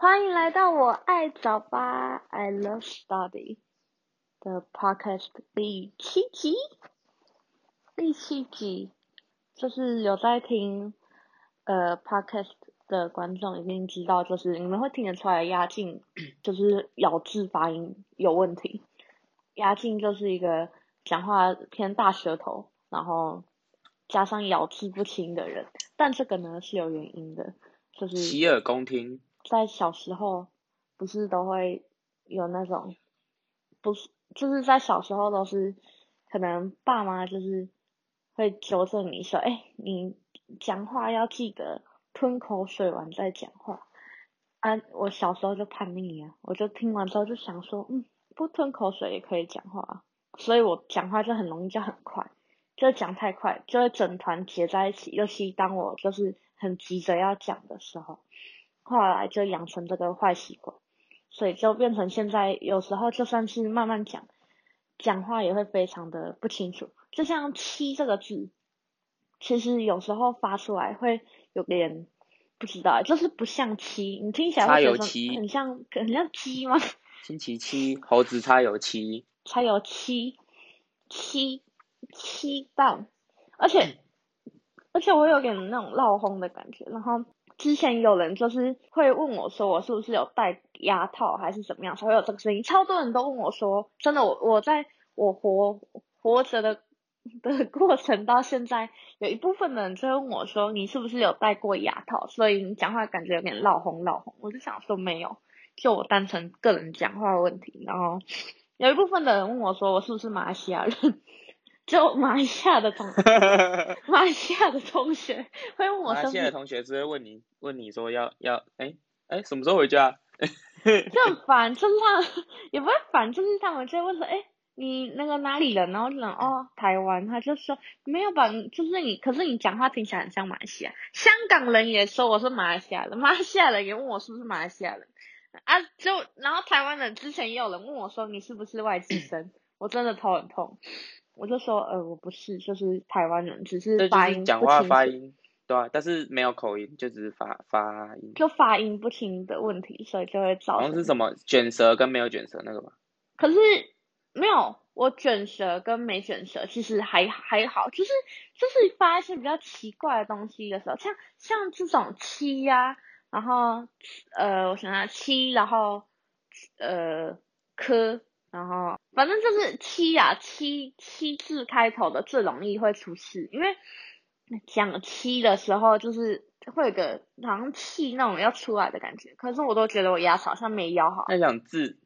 欢迎来到我爱早八，I love study 的 podcast 第七集。第七集就是有在听呃 podcast 的观众已经知道，就是你们会听得出来，鸭劲 就是咬字发音有问题。鸭劲就是一个讲话偏大舌头，然后加上咬字不清的人。但这个呢是有原因的，就是洗耳恭听。在小时候，不是都会有那种，不是就是在小时候都是，可能爸妈就是会纠正你说，哎，你讲话要记得吞口水完再讲话。啊，我小时候就叛逆啊，我就听完之后就想说，嗯，不吞口水也可以讲话，所以我讲话就很容易就很快。就讲太快，就会整团结在一起。尤其当我就是很急着要讲的时候，后来就养成这个坏习惯，所以就变成现在有时候就算是慢慢讲，讲话也会非常的不清楚。就像“七”这个字，其实有时候发出来会有点不知道，就是不像“七”，你听起来会觉得很像很像鸡吗？星期七，猴子才有七，才有七，七。七到，而且而且我有点那种闹哄的感觉。然后之前有人就是会问我说，我是不是有戴牙套还是怎么样才会有这个声音？超多人都问我说，真的，我我在我活活着的的过程到现在，有一部分的人就会问我说，你是不是有戴过牙套？所以你讲话感觉有点闹哄闹哄。我就想说没有，就我单纯个人讲话的问题。然后有一部分的人问我说，我是不是马来西亚人？就马来西亚的同，马来西亚的同学会问我，马来西亚的同学只会问你，问你说要要，哎、欸、哎、欸，什么时候回家？就很烦，就是他 也不会烦，就是他们就会问说，哎、欸，你那个哪里人？然后就讲哦，台湾。他就说没有吧，就是你，可是你讲话听起来很像马来西亚。香港人也说我是马来西亚人，马来西亚人也问我是不是马来西亚人。啊，就然后台湾人之前也有人问我说，你是不是外籍生？我真的头很痛。我就说，呃，我不是，就是台湾人，只是发音。讲话发音，对啊，但是没有口音，就只是发发音。就发音不清的问题，所以就会造成。好像是什么卷舌跟没有卷舌那个吧？可是没有，我卷舌跟没卷舌其实还还好，就是就是发一些比较奇怪的东西的时候，像像这种七呀、啊，然后呃，我想想七，然后呃科。然后，反正就是七呀、啊，七七字开头的最容易会出事，因为讲七的时候就是会有个好像气那种要出来的感觉，可是我都觉得我牙齿好像没咬好。那讲字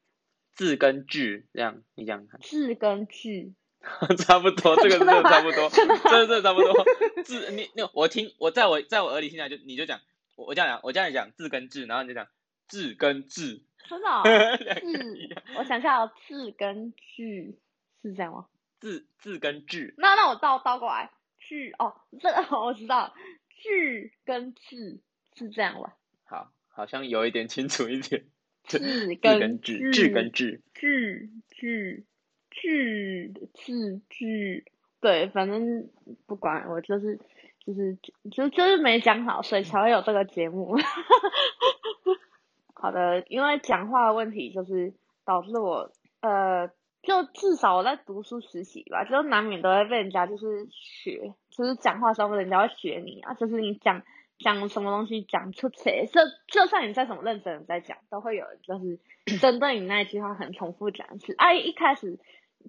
字跟句这样，你讲看。字跟句。差不多，这个真的差不多，真的真的差不多。字你那我听我在我在我耳里听起来就你就讲，我我这样讲，我这样讲字跟字，然后你就讲字跟字。真的、哦，字，我想下哦，字跟句是这样吗？字字跟句，那那我倒倒过来，句哦，这个 我知道，句跟字是这样吧？好，好像有一点清楚一点。字跟句，句跟句，句句句字句，对，反正不管我就是就是就就是没讲好，所以才会有这个节目。好的，因为讲话的问题就是导致我呃，就至少我在读书实习吧，就难免都会被人家就是学，就是讲话的时候人家会学你啊，就是你讲讲什么东西讲出来，就就算你再怎么认真的在讲，都会有就是 针对你那一句话很重复讲一次，哎、啊，一开始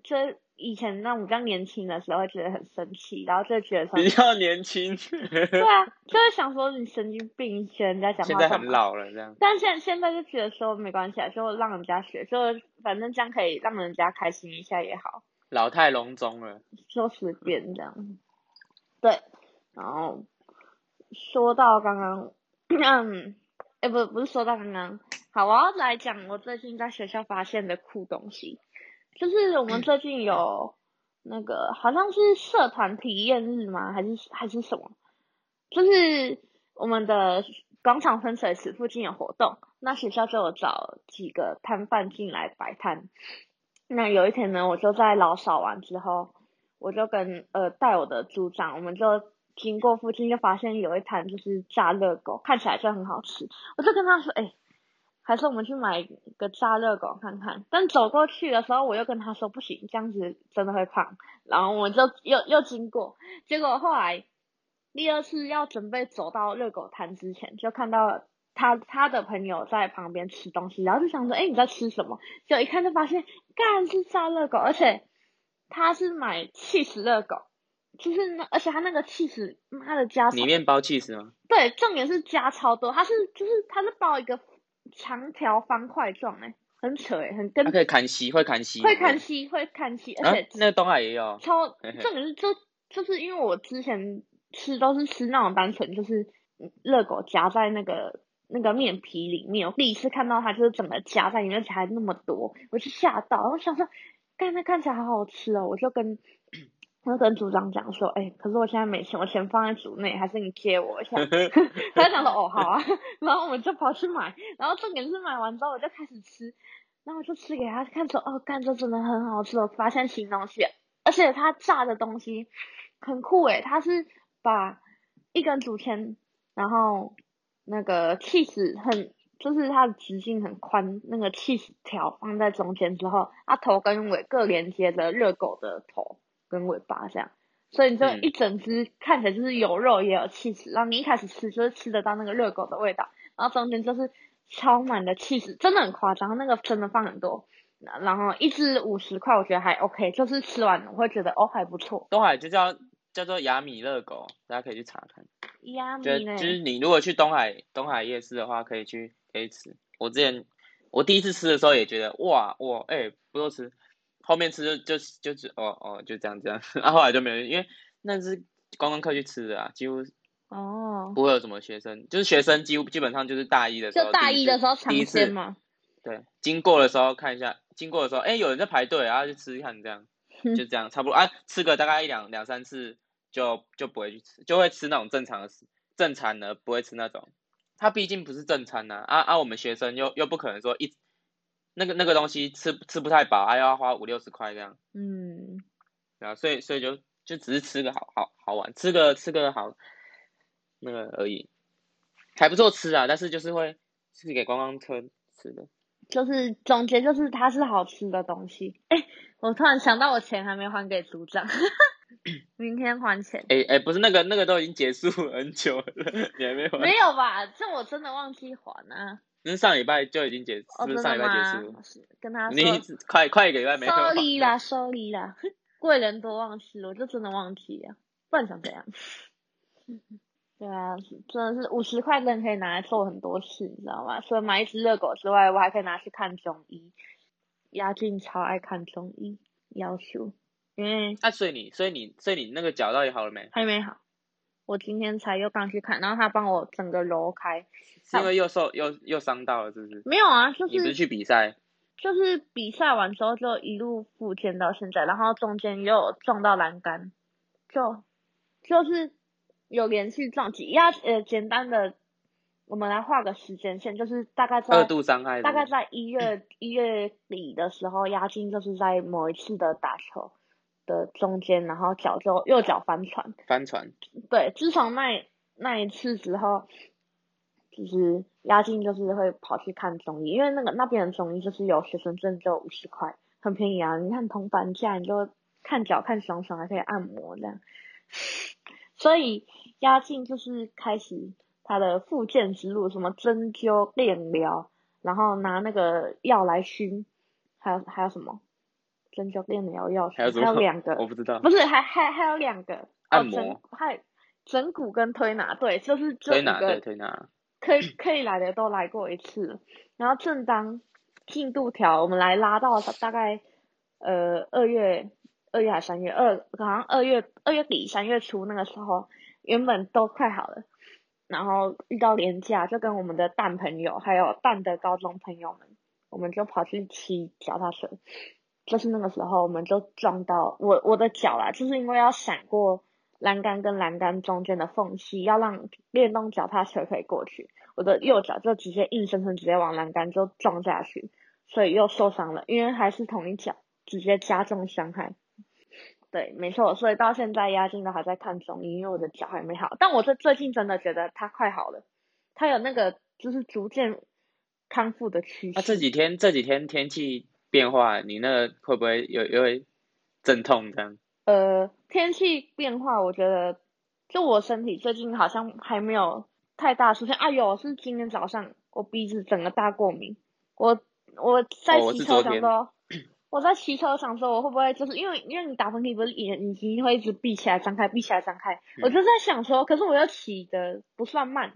就。以前那我比较年轻的时候，会觉得很生气，然后就觉得说比较年轻，对啊，就是想说你神经病，学人家讲话。现在很老了这样。但现现在就觉得说没关系啊，就让人家学，就反正这样可以让人家开心一下也好。老态龙钟了，就随便这样。对，然后说到刚刚，嗯，哎，不，不是说到刚刚，好，我要来讲我最近在学校发现的酷东西。就是我们最近有那个好像是社团体验日吗？还是还是什么？就是我们的广场分水池附近有活动，那学校就有找几个摊贩进来摆摊。那有一天呢，我就在老扫完之后，我就跟呃带我的组长，我们就经过附近，就发现有一摊就是炸热狗，看起来就很好吃。我就跟他说：“哎、还是我们去买个炸热狗看看。但走过去的时候，我又跟他说不行，这样子真的会胖。然后我们就又又经过，结果后来第二次要准备走到热狗摊之前，就看到他他的朋友在旁边吃东西，然后就想说，哎，你在吃什么？就一看就发现，干是炸热狗，而且他是买气死热狗。就是那，而且他那个气死，妈的加里面包气死吗？对，重点是加超多，它是就是它是包一个长条方块状，哎，很扯哎，很跟。它可以砍西，会砍西。会砍西，会砍西，而且、啊、那个东海也有。超重点是就就是因为我之前吃都是吃那种单纯就是热狗夹在那个那个面皮里面，我第一次看到它就是整个夹在里面，而且还那么多，我就吓到，然后想说，干，那看起来好好吃哦，我就跟。我就跟组长讲说，哎、欸，可是我现在没钱，我钱放在组内，还是你借我一下？他就讲说，哦，好啊。然后我们就跑去买，然后重点是买完之后我就开始吃，然后我就吃给他看说，哦，干，这真的很好吃，我发现新东西，而且他炸的东西很酷诶，他是把一根竹签，然后那个起司很，就是它的直径很宽，那个起司条放在中间之后，它头跟尾各连接着热狗的头。跟尾巴这样，所以你就一整只看起来就是有肉也有气质，然后你一开始吃就是吃得到那个热狗的味道，然后中间就是超满的气质，真的很夸张，那个真的放很多，然后一只五十块，我觉得还 OK，就是吃完我会觉得哦还不错。东海就叫叫做雅米热狗，大家可以去查看。雅米就就是你如果去东海东海夜市的话，可以去可以吃。我之前我第一次吃的时候也觉得哇哇哎、欸、不错吃。后面吃就就就是哦哦就这样这样，然 后后来就没有，因为那是观光客去吃的啊，几乎哦不会有什么学生，就是学生几乎基本上就是大一的时候，就大一的时候尝鲜嘛。对，经过的时候看一下，经过的时候哎有人在排队，然后就吃一看这样，就这样差不多啊，吃个大概一两两三次就就不会去吃，就会吃那种正常的正餐的，不会吃那种，它毕竟不是正餐呐啊啊我们学生又又不可能说一。那个那个东西吃吃不太饱，还要花五六十块这样。嗯，对啊，所以所以就就只是吃个好好好玩，吃个吃个好那个而已，还不错吃啊，但是就是会是给观光车吃的。就是总结就是它是好吃的东西。哎、欸，我突然想到我钱还没还给组长，明天还钱。哎、欸、哎、欸，不是那个那个都已经结束很久了，你还没还？没有吧？这我真的忘记还啊。那上礼拜就已经结，哦、是不是上礼拜结束？跟他说，你快快一个礼拜没有。Sorry 啦，Sorry 啦，贵人多忘事，我就真的忘记了，不然想怎样？对啊，真的是五十块真的可以拿来做很多事，你知道吗？除了买一只热狗之外，我还可以拿去看中医。鸭劲超爱看中医，要求，因为啊，所以你，所以你，所以你那个脚到底好了没？还没好。我今天才又刚去看，然后他帮我整个揉开，是因为又受又又伤到了，是不是？没有啊，就是你不是去比赛，就是比赛完之后就一路复健到现在，然后中间又撞到栏杆，就就是有连续撞击。压呃简单的，我们来画个时间线，就是大概在二度伤害，大概在一月一月底的时候，押金就是在某一次的打球。的中间，然后脚就右脚翻船，翻船。对，自从那那一次之后，就是押金就是会跑去看中医，因为那个那边的中医就是有学生证就五十块，很便宜啊。你看铜板价，你就看脚看爽爽，还可以按摩这样。所以押金就是开始他的复健之路，什么针灸、电疗，然后拿那个药来熏，还有还有什么？针灸电疗药熏，还有两个，我不知道，不是还还还有两个按摩，还整骨跟推拿，对，就是这五个推拿，可以可以来的都来过一次，然后正当进度条我们来拉到大概呃二月二月还三月二，好像二月二月底三月初那个时候，原本都快好了，然后遇到连假，就跟我们的蛋朋友还有蛋的高中朋友们，我们就跑去骑脚踏车。就是那个时候，我们就撞到我我的脚啦，就是因为要闪过栏杆跟栏杆中间的缝隙，要让电动脚踏车可以过去，我的右脚就直接硬生生直接往栏杆就撞下去，所以又受伤了，因为还是同一脚，直接加重伤害。对，没错，所以到现在押金都还在看中医，因为我的脚还没好，但我这最近真的觉得它快好了，它有那个就是逐渐康复的趋势。那、啊、这几天这几天天气变化，你那会不会有有会阵痛这样？呃，天气变化，我觉得就我身体最近好像还没有太大出现。啊，有是今天早上我鼻子整个大过敏，我我在骑车的时候。我在骑车想说，我会不会就是因为因为你打喷嚏不是眼睛会一直闭起来张开闭起来张开，我就在想说，可是我又骑的不算慢，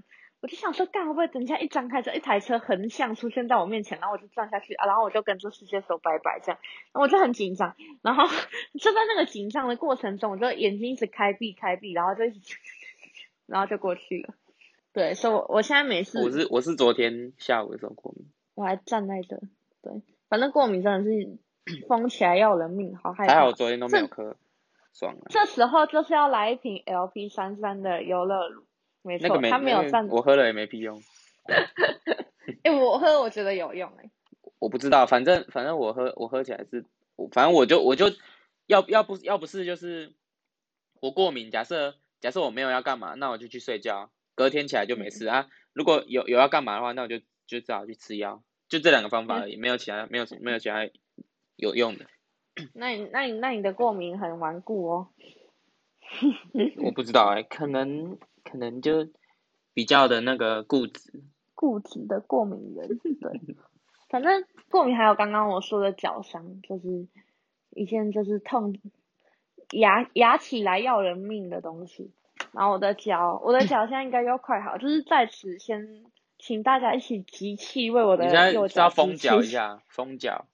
我就想说，干会不会等一下一张开，就一台车横向出现在我面前，然后我就撞下去啊，然后我就跟这世界说拜拜这样，然后我就很紧张，然后 就在那个紧张的过程中，我就眼睛一直开闭开闭，然后就一直，然后就过去了。对，所以我我现在没事。我是我是昨天下午的时候过敏，我还站在这，对，反正过敏真的是。疯起来要人命，好害怕。还好我昨天都没有咳，爽了。这时候就是要来一瓶 LP 三三的优乐乳，没错，没他没有。我喝了也没屁用。哎、欸，我喝我觉得有用哎、欸。我不知道，反正反正我喝我喝起来是，反正我就我就要要不要不是就是我过敏，假设假设我没有要干嘛，那我就去睡觉，隔天起来就没事、嗯、啊。如果有有要干嘛的话，那我就就只好去吃药，就这两个方法而已，嗯、没有其他没有没有其他。有用的，那你那你那你的过敏很顽固哦。我不知道哎、欸，可能可能就比较的那个固执。固执的过敏人，对。反正过敏还有刚刚我说的脚伤，就是一件就是痛，压压起来要人命的东西。然后我的脚，我的脚现在应该要快好，就是在此先请大家一起集气为我的右脚。你现在要封脚一下，封脚。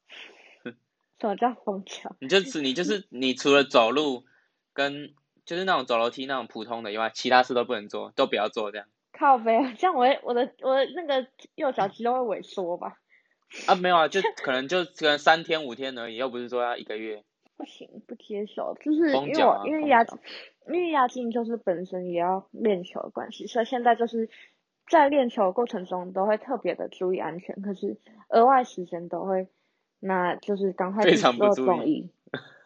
什么叫封脚？你就是你就是 你除了走路跟就是那种走楼梯那种普通的以外，其他事都不能做，都不要做这样。靠北啊，这样我我的我的那个右脚肌肉会萎缩吧？啊，没有啊，就可能就可能三天五天而已，又不是说要一个月。不行，不接受，就是因为我、啊、因为压因为压筋就是本身也要练球的关系，所以现在就是在练球的过程中都会特别的注意安全，可是额外时间都会。那就是赶快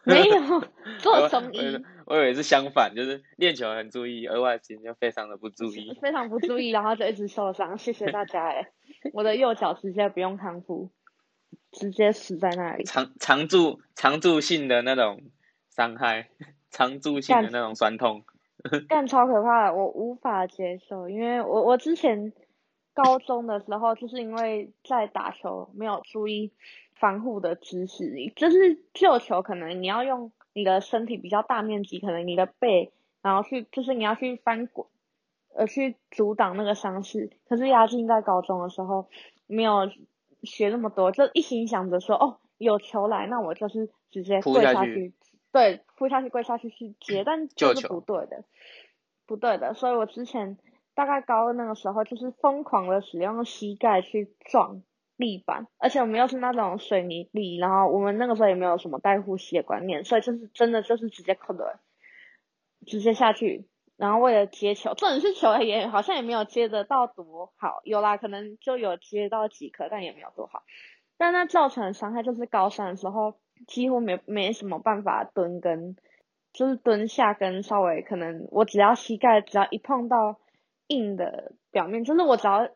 没有做中医。我以为是相反，就是练球很注意，额外时间就非常的不注意。非常不注意，然后就一直受伤。谢谢大家哎，我的右脚直接不用康复，直接死在那里。常常驻常驻性的那种伤害，常驻性的那种酸痛。干超可怕的，我无法接受，因为我我之前高中的时候就是因为在打球没有注意。防护的知识，就是救球，可能你要用你的身体比较大面积，可能你的背，然后去，就是你要去翻滚，呃去阻挡那个伤势。可是亚静在高中的时候没有学那么多，就一心想着说，哦，有球来，那我就是直接跪下去，去对，扑下去跪下去去接，但就是不对的，不对的。所以我之前大概高二那个时候，就是疯狂的使用膝盖去撞。地板，而且我们又是那种水泥地，然后我们那个时候也没有什么带护膝的观念，所以就是真的就是直接扣的，直接下去，然后为了接球，重点是球也好像也没有接得到多好，有啦，可能就有接到几颗，但也没有多好。但那造成的伤害就是高三的时候几乎没没什么办法蹲跟，就是蹲下跟稍微可能我只要膝盖只要一碰到硬的表面，就是我只要。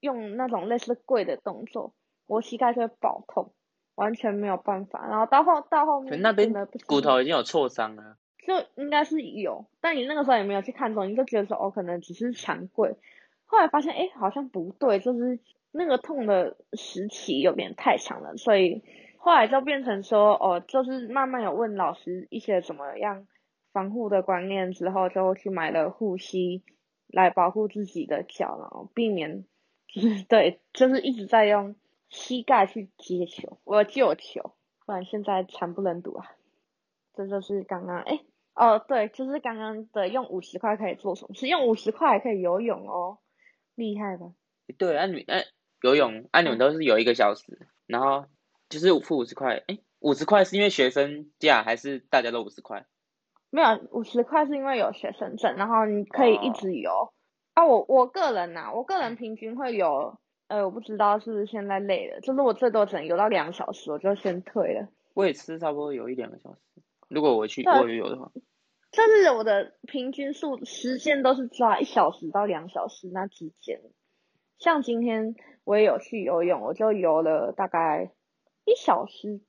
用那种类似跪的动作，我膝盖就会爆痛，完全没有办法。然后到后到后面，那边骨头已经有挫伤了，就应该是有，但你那个时候也没有去看中，你就觉得说哦，可能只是强跪。后来发现哎，好像不对，就是那个痛的时期有点太长了，所以后来就变成说哦，就是慢慢有问老师一些怎么样防护的观念之后，就去买了护膝来保护自己的脚，然后避免。对，就是一直在用膝盖去接球，我救球，不然现在惨不忍睹啊！这就是刚刚哎，哦对，就是刚刚的用五十块可以做什么？是用五十块还可以游泳哦，厉害吧？对，啊你哎游泳，啊你们都是游一个小时，然后就是付五十块，哎五十块是因为学生价还是大家都五十块？没有，五十块是因为有学生证，然后你可以一直游。哦啊，我我个人呐、啊，我个人平均会游，呃，我不知道是不是现在累了，就是我最多只能游到两小时，我就先退了。我也是差不多游一两个小时，如果我去我游的话。就是我的平均数时间都是抓一小时到两小时那之间，像今天我也有去游泳，我就游了大概一小时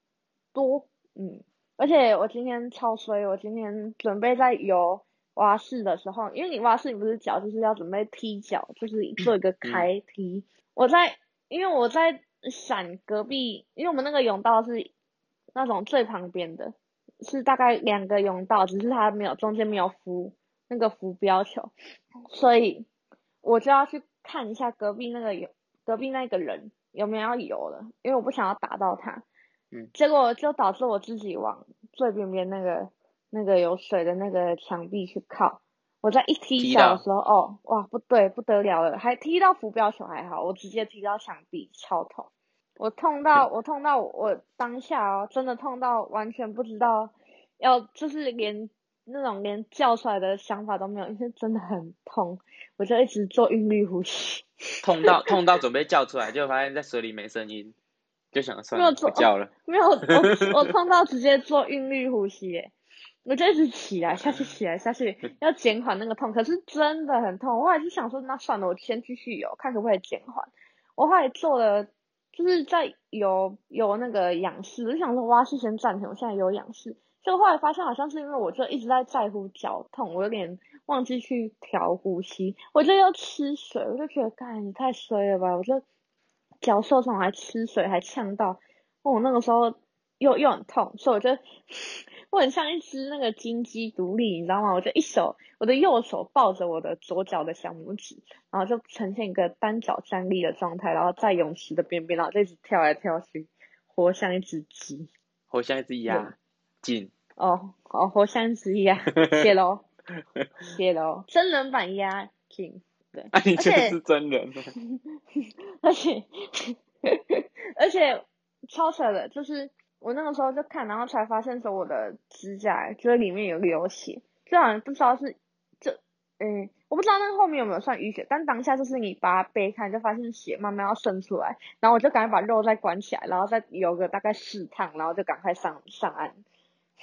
多，嗯，而且我今天超衰，我今天准备在游蛙式的时候，因为你蛙式你不是脚就是要准备踢脚，就是做一个开踢，嗯、我在因为我在闪隔壁，因为我们那个泳道是那种最旁边的，是大概两个泳道，只是它没有中间没有浮那个浮标球，所以我就要去看一下隔壁那个泳隔壁那个人有没有要游了，因为我不想要打到他。嗯。结果就导致我自己往最边边那个那个有水的那个墙壁去靠。我在一踢脚的时候，哦，哇，不对，不得了了，还踢到浮标球还好，我直接踢到墙壁，超痛。我痛到，我痛到我，我当下哦，真的痛到完全不知道要，就是连那种连叫出来的想法都没有，因为真的很痛，我就一直做韵律呼吸。痛到 痛到准备叫出来，就发现在水里没声音，就想算了，没有做不叫了。没有，我 我痛到直接做韵律呼吸耶。我就一直起来下去，起来下去，要减缓那个痛。可是真的很痛，我还是想说，那算了，我先继续游，看可不可以减缓。我后来做了，就是在游游那个仰式，我就想说，哇，是先暂停，我现在游仰式。结果后来发现，好像是因为我就一直在在乎脚痛，我有点忘记去调呼吸，我就要吃水，我就觉得，干，你太衰了吧！我就脚受伤还吃水还呛到，我那个时候又又很痛，所以我就。我很像一只那个金鸡独立，你知道吗？我就一手，我的右手抱着我的左脚的小拇指，然后就呈现一个单脚站立的状态，然后在泳池的边边，然后就一直跳来跳去，活像一只鸡，活像一只鸭，紧哦哦，活像一只鸭，谢喽，谢喽，真人版鸭紧，对，啊，你就是真人，而且而且超扯的，就是。我那个时候就看，然后才发现说我的指甲就是里面有流血，就好像不知道是，就，嗯，我不知道那个后面有没有算淤血，但当下就是你把它掰开，就发现血慢慢要渗出来，然后我就赶紧把肉再关起来，然后再游个大概四趟，然后就赶快上上岸。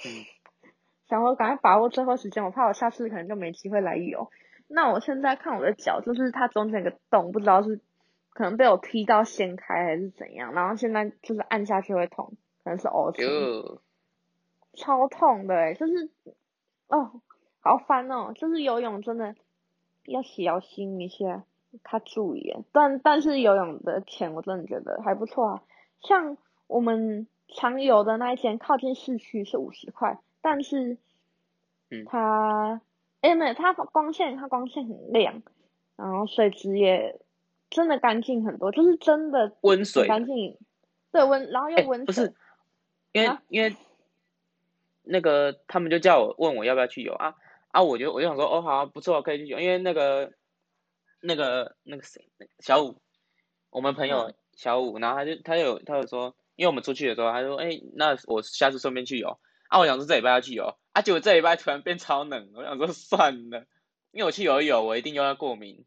嗯。想说赶快把握最后时间，我怕我下次可能就没机会来游。那我现在看我的脚，就是它中间有个洞，不知道是可能被我踢到掀开还是怎样，然后现在就是按下去会痛。可能是呕吐，超痛的哎，就是，哦，好烦哦，就是游泳真的要小心一些，他注意，但但是游泳的钱我真的觉得还不错啊，像我们常游的那一间靠近市区是五十块，但是，嗯，它，哎没有，它光线它光线很亮，然后水质也真的干净很多，就是真的温水干净，对温，然后又温水。不是。因为、啊、因为那个他们就叫我问我要不要去游啊啊，我就我就想说哦好、啊、不错可以去游，因为那个那个那个谁小五，我们朋友小五，然后他就他有他有说，因为我们出去的时候他说哎那我下次顺便去游啊，我想说这礼拜要去游啊，结果这礼拜突然变超冷，我想说算了，因为我去游一游我一定又要过敏。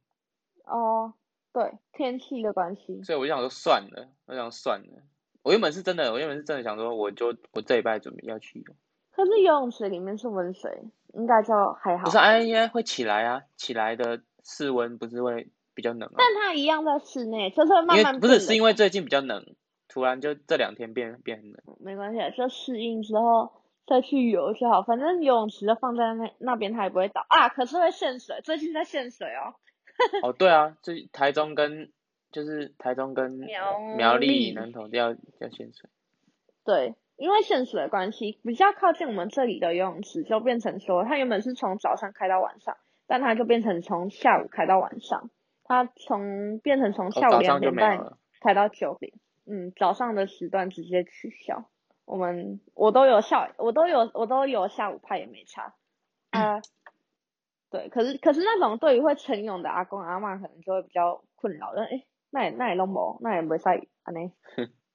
哦，对，天气的关系。所以我就想说算了，我想说算了。我原本是真的，我原本是真的想说，我就我这礼拜准备要去游。可是游泳池里面是温水，应该就还好。不是，哎，应该会起来啊，起来的室温不是会比较冷吗？但它一样在室内，就是会慢慢。不是，是因为最近比较冷，突然就这两天变变冷。没关系，就适应之后再去游就好。反正游泳池就放在那那边，它也不会倒啊。可是会限水，最近在限水哦。哦，对啊，这台中跟。就是台中跟苗苗栗南投要要限水，对，因为限水的关系，比较靠近我们这里的游泳池就变成说，它原本是从早上开到晚上，但它就变成从下午开到晚上，它从变成从下午两点半开到九点，嗯，早上的时段直接取消。我们我都有下我都有我都有下午派也没差，啊、呃，对，可是可是那种对于会晨泳的阿公阿嬷可能就会比较困扰，但诶那也那也拢无，那也没啥安尼。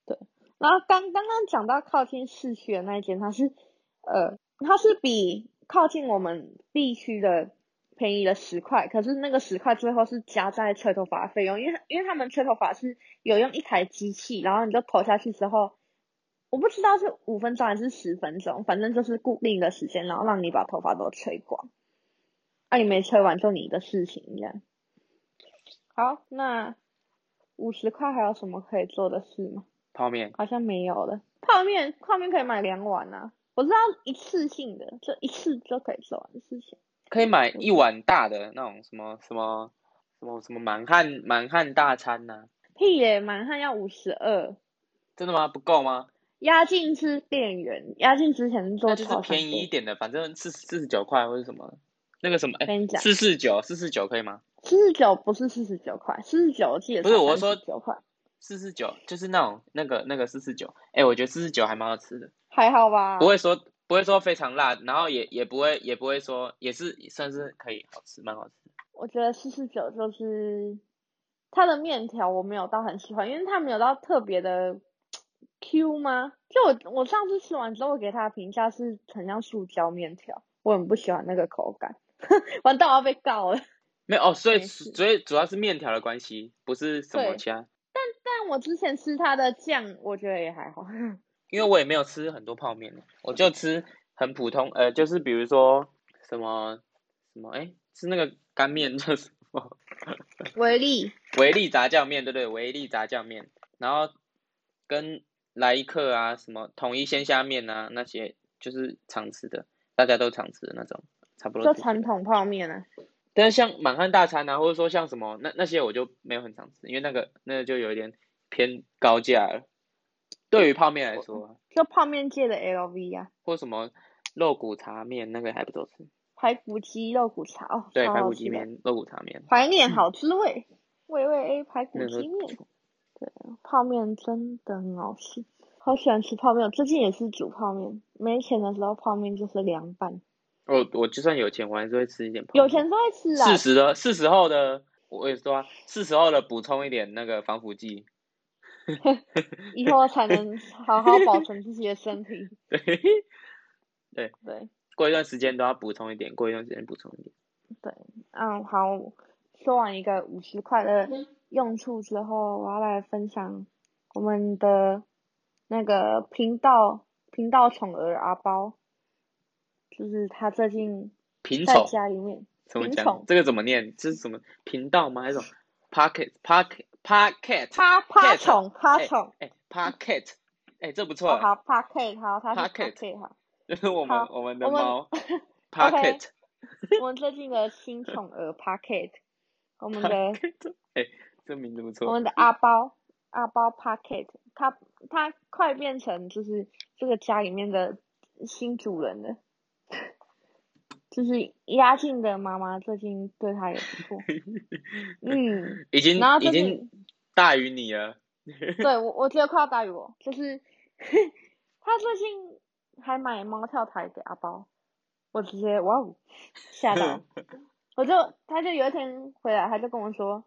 对，然后刚刚刚讲到靠近市区的那一间，它是呃，它是比靠近我们 B 区的便宜了十块，可是那个十块最后是加在吹头发的费用，因为因为他们吹头发是有用一台机器，然后你就投下去之后，我不知道是五分钟还是十分钟，反正就是固定的时间，然后让你把头发都吹光，啊，你没吹完就你的事情这样。好，那。五十块还有什么可以做的事吗？泡面好像没有了。泡面泡面可以买两碗啊，我知道一次性的，就一次就可以做完的事情。可以买一碗大的那种什么什么什么什么满汉满汉大餐呐、啊？屁耶，满汉要五十二。真的吗？不够吗？鸭劲是店员，鸭劲之前是做就是便宜一点的，反正四四十九块或者什么，那个什么，哎、欸，四四九四四九可以吗？四四九不是四十九块，四十九我记得不是我说九块，四四九就是那种那个那个四四九，哎，我觉得四四九还蛮好吃的，还好吧？不会说不会说非常辣，然后也也不会也不会说也是算是可以好吃，蛮好吃。我觉得四四九就是它的面条我没有到很喜欢，因为它没有到特别的。Q 吗？就我我上次吃完之后，我给他的评价是很像塑胶面条，我很不喜欢那个口感。完蛋，我要被告了。没有哦，所以所以主要是面条的关系，不是什么其他。但但我之前吃它的酱，我觉得也还好。因为我也没有吃很多泡面，我就吃很普通，呃，就是比如说什么什么，哎，吃那个干面叫什么？维力。维力炸酱面，对对，维力炸酱面，然后跟。来一客啊，什么统一鲜虾面啊，那些就是常吃的，大家都常吃的那种，差不多。就传统泡面啊。但是像满汉大餐啊，或者说像什么那那些我就没有很常吃，因为那个那个就有一点偏高价了。对于泡面来说，就泡面界的 LV 啊。或什么肉骨茶面，那个还不错吃。排骨鸡肉骨茶哦。对，排骨鸡面、肉骨茶面。怀念好滋味，味味 A 排骨鸡面。对，泡面真的很好吃，好喜欢吃泡面。最近也是煮泡面，没钱的时候泡面就是凉拌。我我就算有钱，我还是会吃一点泡面。有钱都会吃啊。是时的，是时候的，我也说啊，是时候的补充一点那个防腐剂，以后才能好好保存自己的身体。对，对对，过一段时间都要补充一点，过一段时间补充一点。对，嗯，好，说完一个五十块的。用处之后，我要来分享我们的那个频道频道宠儿阿包，就是他最近在家里面怎么讲？这个怎么念？这是什么频道吗？还是什么？Pocket Pocket Pocket 趴趴宠趴宠哎 Pocket 哎这不 错。好 Pocket 好，Pocket 好。就 是我们我们的猫 Pocket。我们最近的新宠儿 Pocket，我们的哎。这名字不错。我们的阿包，阿包 Pocket，他他快变成就是这个家里面的新主人了。就是鸭劲的妈妈最近对他也不错。嗯。已经然后已经大于你了。对，我我觉得快要大于我，就是他最近还买猫跳台给阿包，我直接哇哦吓到，我就他就有一天回来，他就跟我说。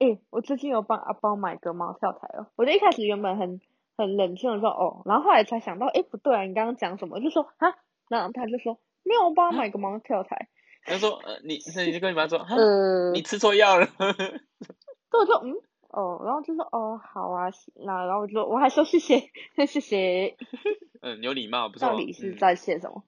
诶、欸，我最近有帮阿包买个猫跳台哦。我就一开始原本很很冷静的说哦，然后后来才想到，诶、欸，不对啊，你刚刚讲什么？就说啊，然后他就说没有，我帮他买个猫跳台。他说呃，你那你就跟你妈说，呃，你吃错药了。对，我说嗯，哦，然后就说哦，好啊，那然后我就说我还说谢谢，谢谢。嗯，有礼貌，不错。到底是在谢什么？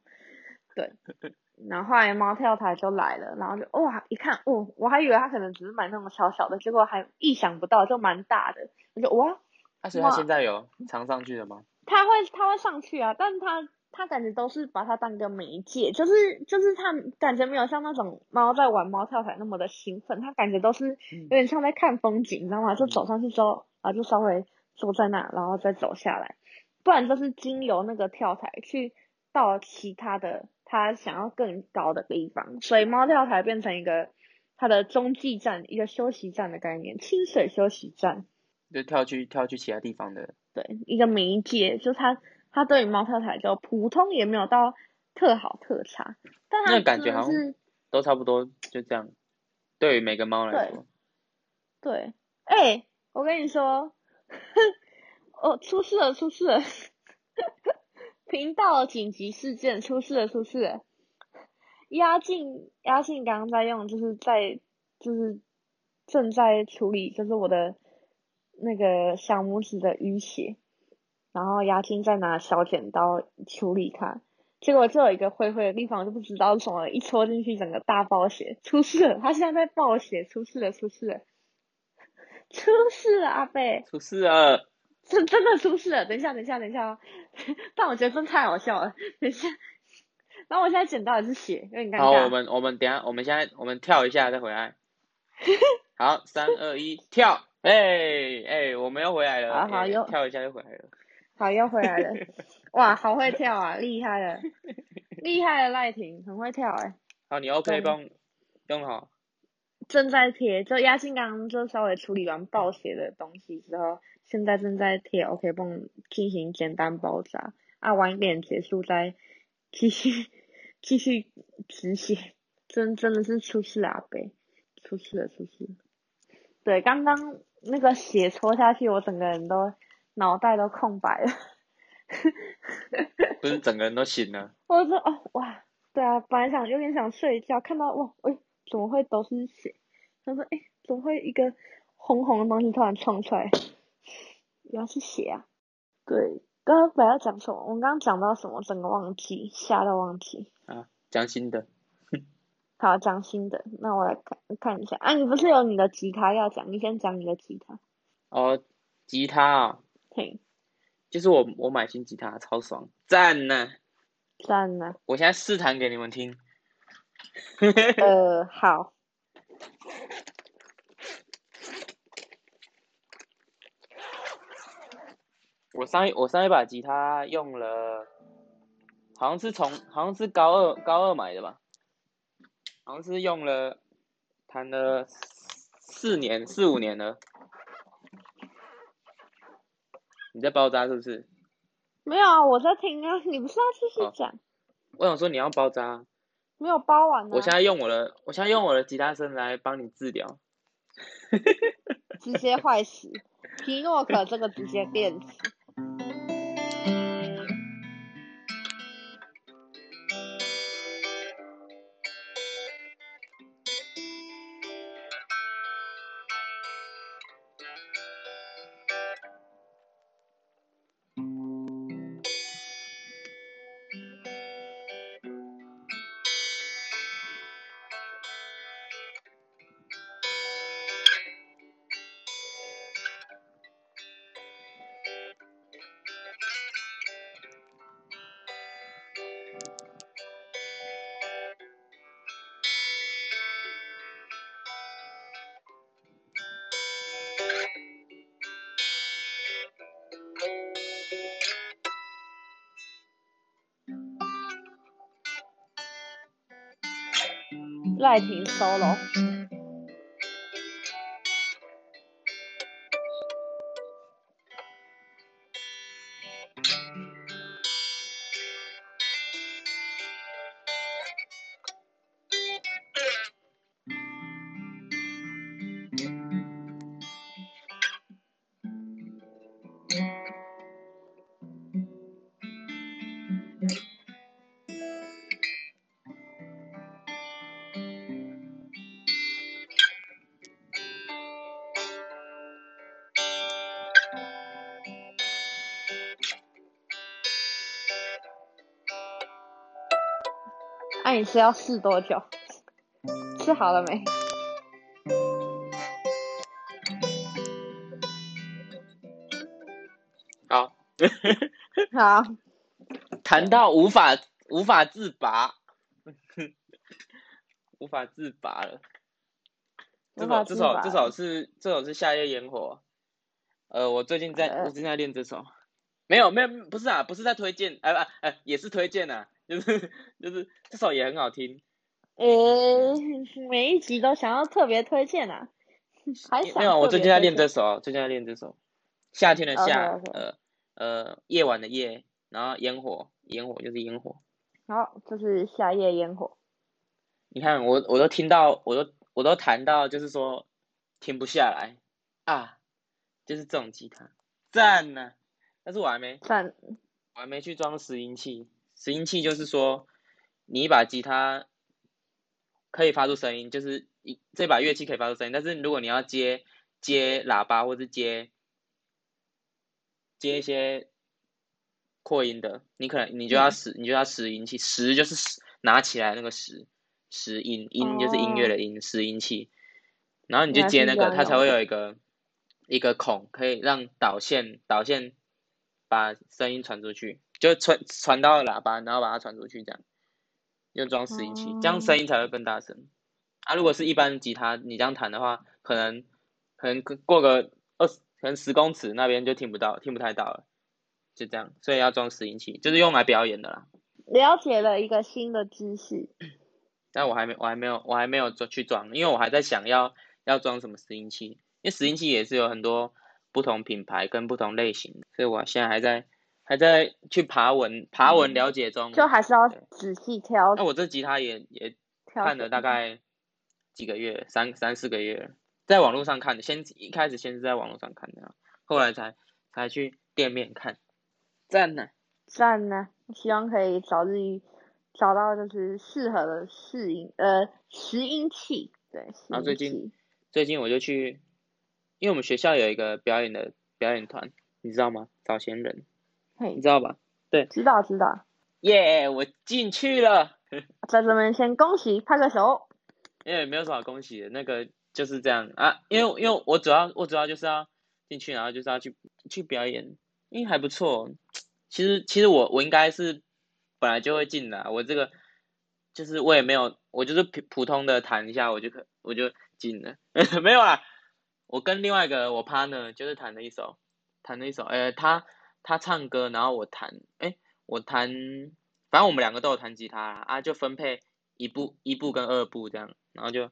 嗯、对。然后后来猫跳台就来了，然后就哇一看，哦，我还以为他可能只是买那种小小的，结果还意想不到就蛮大的，我就哇。但是他现在有藏上去了吗？他会他会上去啊，但他他感觉都是把它当个媒介，就是就是他感觉没有像那种猫在玩猫跳台那么的兴奋，他感觉都是有点像在看风景，你知道吗？就走上去之后啊，就稍微坐在那，然后再走下来，不然就是经由那个跳台去到其他的。他想要更高的地方，所以猫跳台变成一个它的中继站，一个休息站的概念，清水休息站，就跳去跳去其他地方的。对，一个媒介，就它它对于猫跳台就普通也没有到特好特差，但他是那感觉好像都差不多，就这样。对于每个猫来说，对，哎、欸，我跟你说，哦，出事了，出事了。频道紧急事件出事了，出事了！鸭劲鸭劲刚刚在用，就是在就是正在处理，就是我的那个小拇指的淤血，然后鸭劲在拿小剪刀处理它，结果就有一个灰灰的地方，就不知道什么，一戳进去整个大爆血，出事了！他现在在爆血，出事了，出事了！出事了，阿伯。出事了。真真的出事了！等一下，等一下，等一下哦。但我觉得真太好笑了。等一下，然后我现在捡到的是血，有点尴尬。好，我们我们等下，我们现在我们跳一下再回来。好，三二一，跳！哎、欸、哎、欸，我们又回来了。好好，又、欸、跳一下又回来了。好，又回来了。哇，好会跳啊，厉害了，厉害了，赖婷，很会跳哎、欸。好，你 OK 帮用好。正在贴，就鸭劲刚刚就稍微处理完爆血的东西之后。现在正在贴 OK 绷进行简单包扎，啊，晚一点结束再继续 继续止血，真真的是出事了阿伯，出事了出事了。对，刚刚那个血戳下去，我整个人都脑袋都空白了，不是整个人都醒了。我说哦哇，对啊，本来想有点想睡觉，看到哇，哎，怎么会都是血？他说哎，怎么会一个红红的东西突然冲出来？原来是血啊！对，刚刚本来要讲什么？我们刚刚讲到什么？整个忘记，吓到忘记。啊，讲新的。好，讲新的。那我来看看一下。啊，你不是有你的吉他要讲？你先讲你的吉他。哦，吉他啊。嘿。就是我，我买新吉他，超爽，赞呢。赞呢。我现在试弹给你们听。呃，好。我上一我上一把吉他用了，好像是从好像是高二高二买的吧，好像是用了弹了四年四五年了。你在包扎是不是？没有啊，我在听啊。你不是要继续讲？我想说你要包扎。没有包完呢。我现在用我的，我现在用我的吉他声来帮你治疗。直接坏死，皮诺可这个直接变死。赖廷 solo。那、啊、你是要试多久？试好了没？好，好，谈到无法无法自拔，无法自拔了。这首这首这首是这首是夏夜烟火。呃，我最近在、呃、我正在练这首。没有没有不是啊，不是在推荐，哎不哎也是推荐啊。就是就是这首也很好听，呃，每一集都想要特别推荐啊，还想没有，我最近在练这首，最近在练这首，夏天的夏，okay, okay. 呃呃，夜晚的夜，然后烟火，烟火就是烟火，好，这是夏夜烟火，你看我我都听到，我都我都弹到，就是说停不下来啊，就是这种吉他，赞呢、啊，但是我还没赞，我还没去装拾音器。拾音器就是说，你一把吉他可以发出声音，就是一这把乐器可以发出声音。但是如果你要接接喇叭或是接接一些扩音的，你可能你就要拾，嗯、你就要拾音器。拾就是拾拿起来那个拾，拾音音就是音乐的音，拾音器。然后你就接那个，它才会有一个一个孔，可以让导线导线把声音传出去，就传传到喇叭，然后把它传出去，这样用装拾音器，这样声音才会更大声。啊，如果是一般吉他，你这样弹的话，可能可能过个二十，可能十公尺那边就听不到，听不太到了，就这样，所以要装拾音器，就是用来表演的啦。了解了一个新的知识，但我还没，我还没有，我还没有去装，因为我还在想要要装什么拾音器，因为拾音器也是有很多不同品牌跟不同类型的，所以我现在还在还在去爬文爬文了解中，就还是要仔细挑。那我这吉他也也看了大概几个月，三三四个月，在网络上看的，先一开始先是在网络上看的，后来才才去店面看，赞呢。赞呢，希望可以早日找到就是适合的拾音呃拾音器，对。然后最近最近我就去，因为我们学校有一个表演的表演团，你知道吗？早弦人，嘿，你知道吧？对，知道知道。耶，yeah, 我进去了，在这边先恭喜拍个手。因为没有什么恭喜的，那个就是这样啊，因为因为我主要我主要就是要进去，然后就是要去去表演，因为还不错。其实其实我我应该是本来就会进的，我这个就是我也没有，我就是普普通的弹一下，我就可我就进了，没有啊。我跟另外一个我 partner 就是弹了一首，弹了一首，呃，他他唱歌，然后我弹，哎，我弹，反正我们两个都有弹吉他啊，就分配一部一部跟二部这样，然后就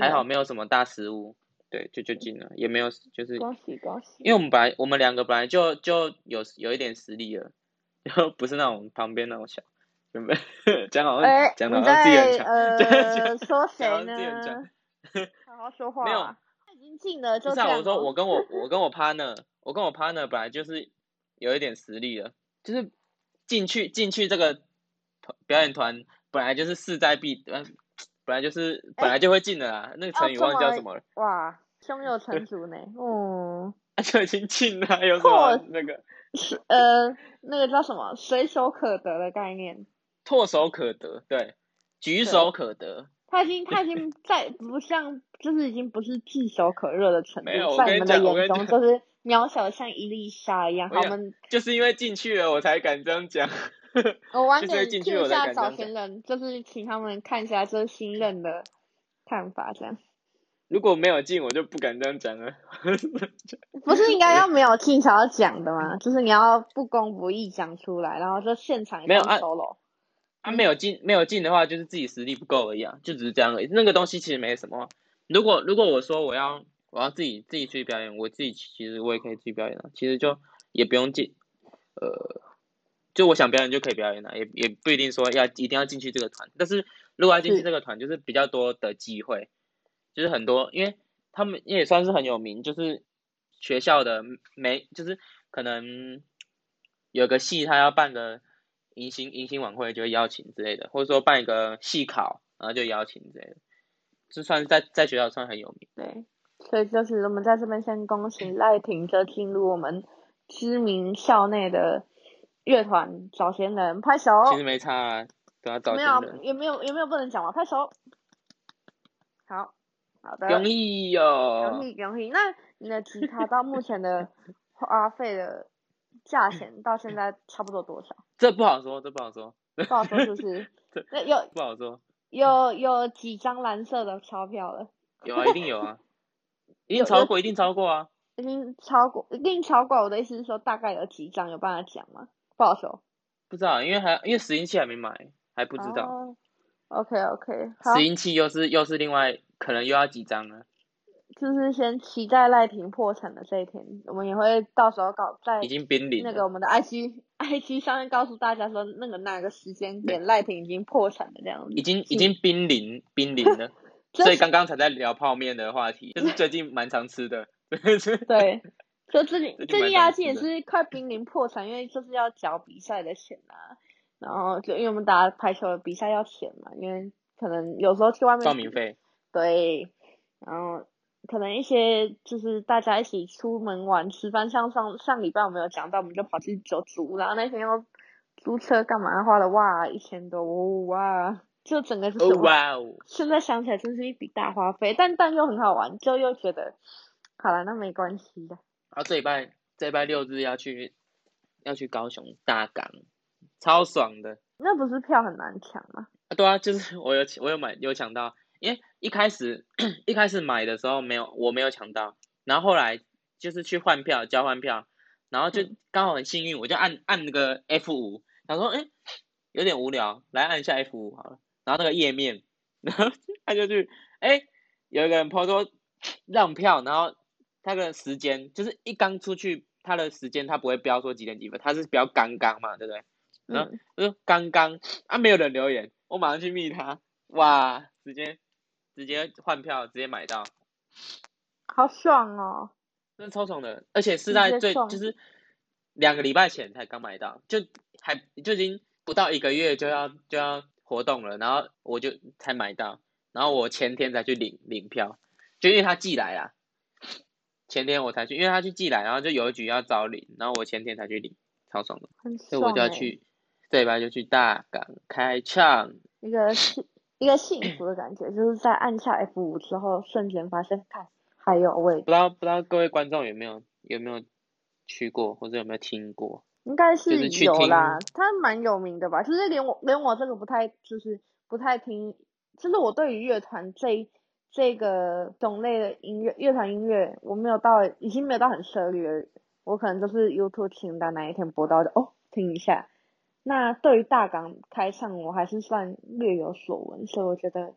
还好没有什么大失误。对，就就进了，也没有，就是恭喜恭喜，因为我们本来我们两个本来就就有有一点实力了，然后不是那种旁边那种小，准备 讲好像讲好像自己很强，呃，说谁呢？好好说 话，没有，他已经进了，就是我说我跟我我跟我 partner，我跟我 partner 本来就是有一点实力了，就是进去进去这个表演团本来就是势在必得。本来就是本来就会进的啦，欸、那个成语忘记叫什么了。哇，胸有成竹呢。嗯，就已经进了，有什么那个？呃，那个叫什么？随手可得的概念。唾手可得，对，举手可得。他已经他已经在不像，就是已经不是炙手可热的程度，没有在你们的眼中就是渺小的像一粒沙一样。好，我们就是因为进去了，我才敢这样讲。我晚点 听一下找新人，就是请他们看一下这新任的看法，这样。如果没有进，我就不敢这样讲了。不是应该要没有进才要讲的吗？就是你要不公不义讲出来，然后就现场没有 solo。他没有进，没有进的话，就是自己实力不够而已啊，就只是这样而已。那个东西其实没什么。如果如果我说我要我要自己自己去表演，我自己其实我也可以去表演啊，其实就也不用进，呃。就我想表演就可以表演了，也也不一定说要一定要进去这个团，但是如果要进去这个团，就是比较多的机会，就是很多，因为他们也算是很有名，就是学校的没，就是可能有个系他要办个迎新迎新晚会就会邀请之类的，或者说办一个系考，然后就邀请之类的，就算是在在学校算很有名。对，所以就是我们在这边先恭喜赖廷哲进入我们知名校内的。乐团早弦人拍手，其实没差啊，对啊，早弦人。没有，有没有有没有不能讲吗？拍手。好，好的。容易哟。容易容易。那你的吉他到目前的花费的价钱到现在差不多多少？这不好说，这不好说。不好说是不是？那有不好说。有有几张蓝色的钞票了？有啊，一定有啊，一定超过，一定超过啊。一定超过，一定超过。我的意思是说，大概有几张？有办法讲吗？不好说，不知道，因为还因为拾音器还没买，还不知道。Oh, OK OK，拾音器又是又是另外，可能又要几张呢？就是先期待赖廷破产的这一天，我们也会到时候搞在已经濒临那个我们的 IG IG 上面告诉大家说，那个哪个时间点 赖廷已经破产的这样子。已经已经濒临濒临了，所以刚刚才在聊泡面的话题，就是最近蛮常吃的。对。就最近最近亚季也是快濒临破产，因为就是要缴比赛的钱啊，然后就因为我们打排球的比赛要钱嘛，因为可能有时候去外面报名费，对，然后可能一些就是大家一起出门玩吃饭，像上上礼拜我们有讲到，我们就跑去九族，然后那天又租车干嘛，花了哇一千多，哦、哇，就整个就是哇，现在想起来真是一笔大花费，但但又很好玩，就又觉得。好了，那没关系的。然后这礼拜这礼拜六日要去要去高雄大港，超爽的。那不是票很难抢吗？啊，对啊，就是 我有我有买有抢到，因为一开始 一开始买的时候没有我没有抢到，然后后来就是去换票交换票，然后就刚好很幸运，我就按按那个 F 五，想说哎有点无聊，来按一下 F 五好了，然后那个页面，然后 他就去哎有一个人 po 说让票，然后他的时间就是一刚出去他的时间他不会标说几点几分，他是标刚刚嘛，对不对？然后他说刚刚啊，没有人留言，我马上去密他，哇，直接直接换票，直接买到，好爽哦，真的超爽的，而且是在最就是两个礼拜前才刚买到，就还就已经不到一个月就要就要活动了，然后我就才买到，然后我前天才去领领票，就因为他寄来啦，前天我才去，因为他去寄来，然后就邮局要找领，然后我前天才去领，超爽的，很爽，所以我就要去。这礼拜就去大港开唱，一个幸一个幸福的感觉，就是在按下 F 五之后，瞬间发现看还有位。不知道不知道各位观众有没有有没有去过，或者有没有听过？应该是有啦，他蛮有名的吧？就是连我连我这个不太就是不太听，就是我对于乐团这这个种类的音乐乐团音乐，我没有到已经没有到很涉猎，我可能就是 YouTube 清单哪一天播到的哦，听一下。那对于大港开唱，我还是算略有所闻，所以我觉得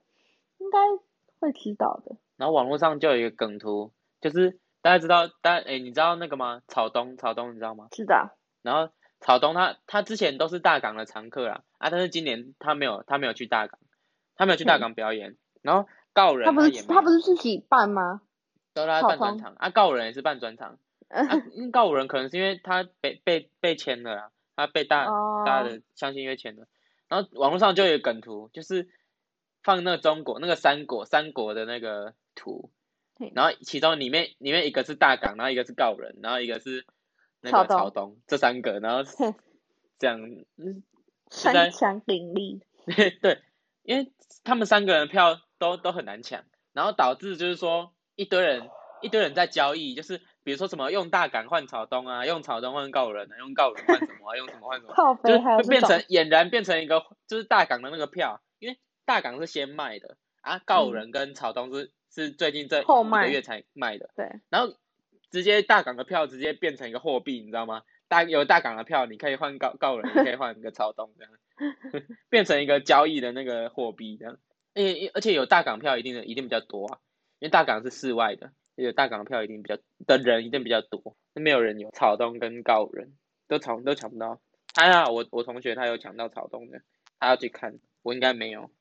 应该会知道的。然后网络上就有一个梗图，就是大家知道，大家哎，你知道那个吗？草东，草东，你知道吗？知道。然后草东他他之前都是大港的常客啦，啊，但是今年他没有他没有去大港，他没有去大港表演。然后告人他不是他不是自己办吗？都他办专场啊，告人也是办专场。啊，告人可能是因为他被被被签了啦。他被大大的相信音乐签了，然后网络上就有梗图，就是放那个中国那个三国三国的那个图，然后其中里面里面一个是大港，然后一个是告人，然后一个是那个曹东，这三个，然后 这样三强鼎立，对，因为他们三个人票都都很难抢，然后导致就是说一堆人一堆人在交易，就是。比如说什么用大港换曹东啊，用曹东换告人啊，用告人换什么啊，用什么换什么，就变成俨然变成一个就是大港的那个票，因为大港是先卖的啊，告人跟曹东是、嗯、是最近这一个月才卖的，对，然后直接大港的票直接变成一个货币，你知道吗？大有大港的票，你可以换告告人，你可以换一个草东这样，变成一个交易的那个货币这样，而且而且有大港票一定的一定比较多啊，因为大港是室外的。有大港票一定比较的人一定比较多，没有人有草东跟告人，都抢都抢不到。还好我我同学他有抢到草东的，他要去看，我应该没有。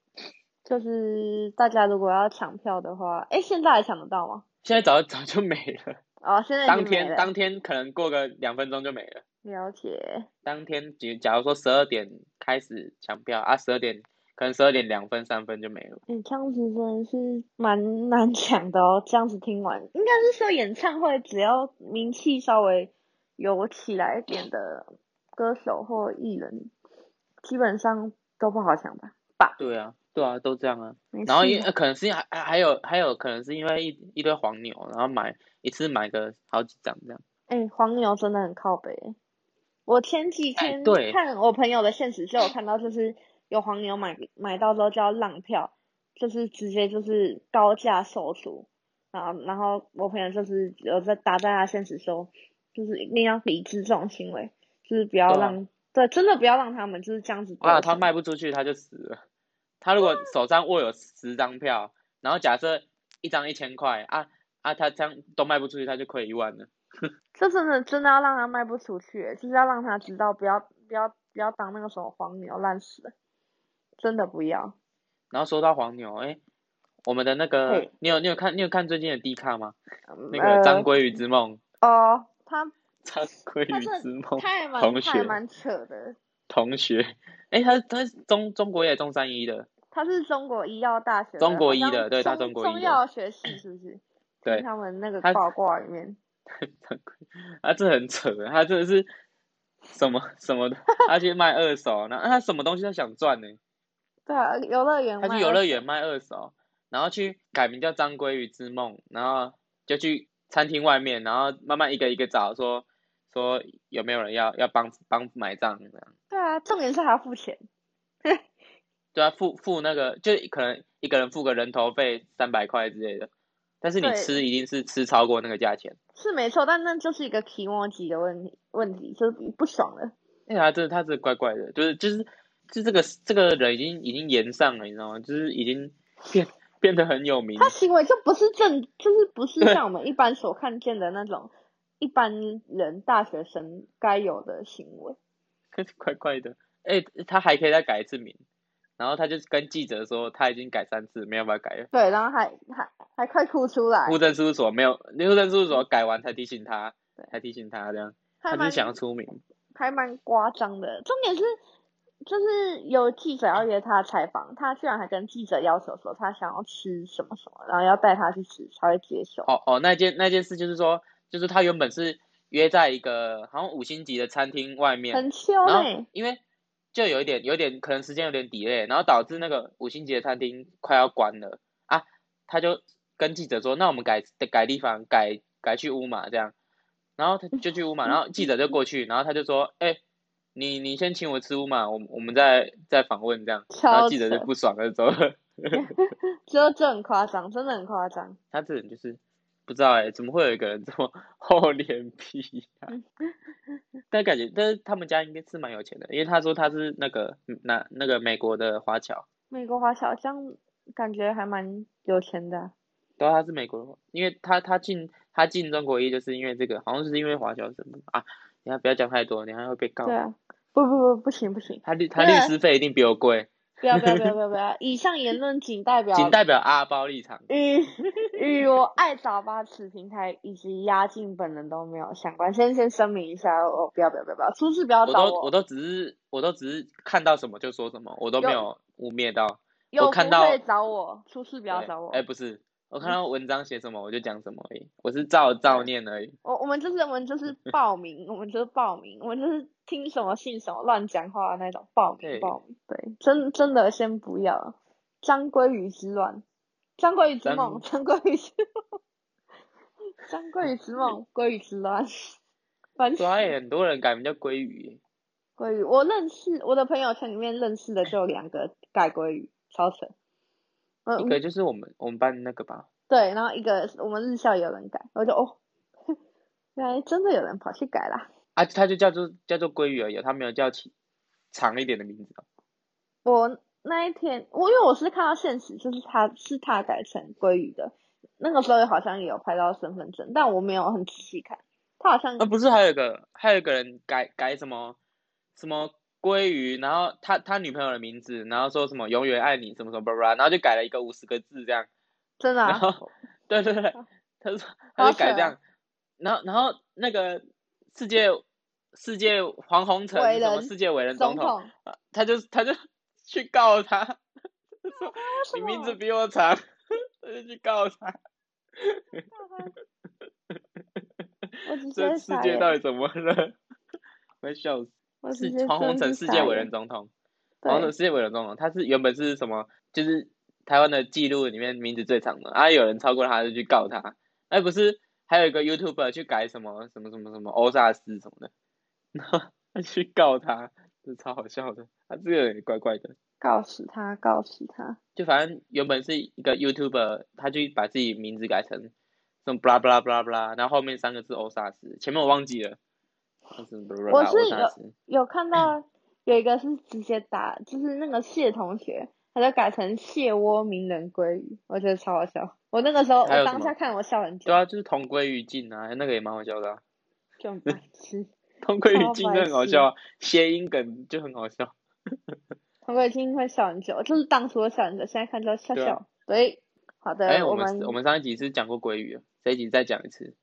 就是大家如果要抢票的话，哎，现在还抢得到吗？现在早早就没了。哦，现在当天当天可能过个两分钟就没了。了解。当天假假如说十二点开始抢票啊，十二点。可能十二点两分三分就没了。嗯，这样子真的是蛮难抢的哦。这样子听完，应该是说演唱会只要名气稍微有起来一点的歌手或艺人，基本上都不好抢吧？吧？对啊，对啊，都这样啊。然后因可能是还还有还有可能是因为一一堆黄牛，然后买一次买个好几张这样。哎，黄牛真的很靠北。我前几天看我朋友的现实就有看到就是。有黄牛买买到之后就要让票，就是直接就是高价售出，然后然后我朋友就是有在打在他现实说，就是一定要抵制这种行为，就是不要让对真的不要让他们就是这样子。啊，他卖不出去他就死了。他如果手上握有十张票，然后假设一张一千块啊啊，他这样都卖不出去，他就亏一万了。这真的真的要让他卖不出去，就是要让他知道不要不要不要当那个什么黄牛烂死了。真的不要。然后说到黄牛，哎，我们的那个，你有你有看你有看最近的 D 卡吗？那个张鲑鱼之梦。哦，他。张鲑鱼之梦。他也蛮同学蛮扯的。同学，哎，他他是中中国也中山医的。他是中国医药大学。中国医的，对，他中国医。中药学系是不是？对。他们那个八卦里面。他 这很扯，他真的是什么什么的，他去卖二手，那他什么东西都想赚呢？对啊，游乐园。他去游乐园卖二手，然后去改名叫张鲑鱼之梦，然后就去餐厅外面，然后慢慢一个一个找说，说说有没有人要要帮帮买账这样。对啊，重点是还要付钱。对啊，付付那个就可能一个人付个人头费三百块之类的，但是你吃一定是吃超过那个价钱。是没错，但那就是一个提莫吉的问题，问题就是不爽了。哎呀，这他这怪怪的，就是就是就这个这个人已经已经延上了，你知道吗？就是已经变变得很有名。他行为就不是正，就是不是像我们一般所看见的那种一般人大学生该有的行为。怪怪的，哎，他还可以再改一次名。然后他就跟记者说，他已经改三次，没有办法改了。对，然后还还还快哭出来。户政事务所没有，户政事务所改完才提醒他，才提醒他这样。他就想要出名。还蛮夸张的，重点是就是有记者要约他采访，他居然还跟记者要求说他想要吃什么什么，然后要带他去吃才会接受。哦哦，那件那件事就是说，就是他原本是约在一个好像五星级的餐厅外面，很秋欸，因为。就有一点，有点可能时间有点 delay，然后导致那个五星级的餐厅快要关了啊，他就跟记者说，那我们改改地方，改改去乌马这样，然后他就去乌马，然后记者就过去，然后他就说，哎、欸，你你先请我吃乌马，我我们再再访问这样，然后记者就不爽了就走了，就这很夸张，真的很夸张，他这人就是。不知道哎、欸，怎么会有一个人这么厚脸皮啊？但感觉，但是他们家应该是蛮有钱的，因为他说他是那个那那个美国的华侨。美国华侨，这样感觉还蛮有钱的。对啊，他是美国，因为他他进他进中国一就是因为这个，好像是因为华侨什么啊？你还不要讲太多，你还会被告。对啊，不不不，不行不行。他律他律师费一定比我贵。不要不要不要不要不要！以上言论仅代表 仅代表阿包立场，与 与我爱早八此平台以及压境本人都没有相关。先先声明一下哦，不要不要不要不要，出事不要找我。我都我都只是我都只是看到什么就说什么，我都没有污蔑到。有我看到会找我，出事不要找我。哎，不是。我看到文章写什么我就讲什么而已，我是照照念而已。我我们就是我们就是 报名，我们就是报名，我们就是听什么信什么乱讲话的那种报名报名。对，真真的先不要。张鲑鱼之乱，张鲑鱼之梦，张鲑鱼之梦，张鲑鱼之梦，鲑鱼之乱。反正很多人改名叫鲑鱼。鲑鱼，我认识我的朋友圈里面认识的就两个改鲑鱼，超扯。一个就是我们、嗯、我们班那个吧，对，然后一个我们日校也有人改，我就哦，原来真的有人跑去改啦。啊，他就叫做叫做鲑鱼而已，他没有叫起长一点的名字。我那一天，我因为我是看到现实，就是他是他改成鲑鱼的，那个时候好像也有拍到身份证，但我没有很仔细看，他好像啊不是还有一个还有一个人改改什么什么。鲑鱼，然后他他女朋友的名字，然后说什么永远爱你什么什么吧吧，然后就改了一个五十个字这样。真的、啊？然后，对对对，他说他就改这样，然后然后那个世界世界黄宏成什么世界伟人总统，总统他就他就去告他，说你名字比我长，他就去告他。这世界到底怎么了？我要笑死。是黄宏成世界伟人总统，黄宏成世界伟人总统，他是原本是什么？就是台湾的记录里面名字最长的啊，有人超过他就去告他，哎，不是还有一个 YouTuber 去改什么什么什么什么欧萨斯什么的，然后他去告他，这超好笑的，他这个人也怪怪的，告死他，告死他，就反正原本是一个 YouTuber，他就把自己名字改成什么 blah blah blah blah，然后后面三个字欧萨斯，前面我忘记了。我是有有看到有一个是直接打，就是那个谢同学，他就改成蟹窝名人鲑鱼，我觉得超好笑。我那个时候我当下看我笑很久。对啊，就是同归于尽啊，那个也蛮好笑的、啊。就白痴。同归于尽就很好笑，谐音梗就很好笑。同归于尽会笑很久，就是当初我笑很久，现在看就笑笑。对，好的。哎、欸，我们我们上一集是讲过鲑鱼，这一集再讲一次。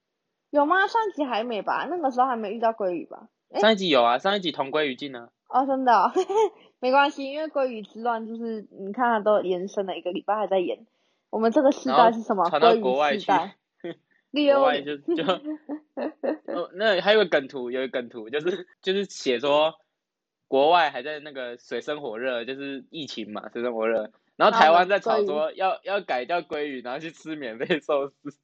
有吗？上一集还没吧？那个时候还没遇到鲑鱼吧？上一集有啊，上一集同归于尽呢。哦，真的、哦，没关系，因为鲑鱼之乱就是你看它都延伸了一个礼拜还在演。我们这个时代是什么？传到国外去。国外就就 哦，那还有个梗图，有一个梗图就是就是写说国外还在那个水深火热，就是疫情嘛，水深火热。然后台湾在吵说要要改掉鲑鱼，然后去吃免费寿司。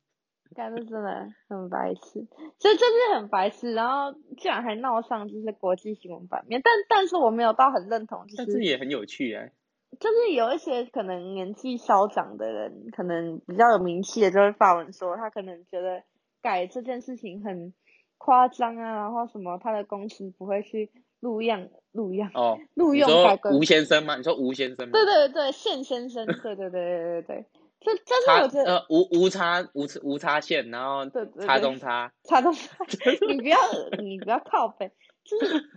感觉真的很白痴，这真是很白痴，然后竟然还闹上就是国际新闻版面，但但是我没有到很认同，就是，但是也很有趣哎，就是有一些可能年纪稍长的人，可能比较有名气的，就会发文说他可能觉得改这件事情很夸张啊，然后什么他的公司不会去录样录样哦，录用改吴先生吗？你说吴先生吗？对对对，宪先生，对对对对对对。这这是我呃无无差无无差线，然后差中差，差中差，你不要你不要靠背，就是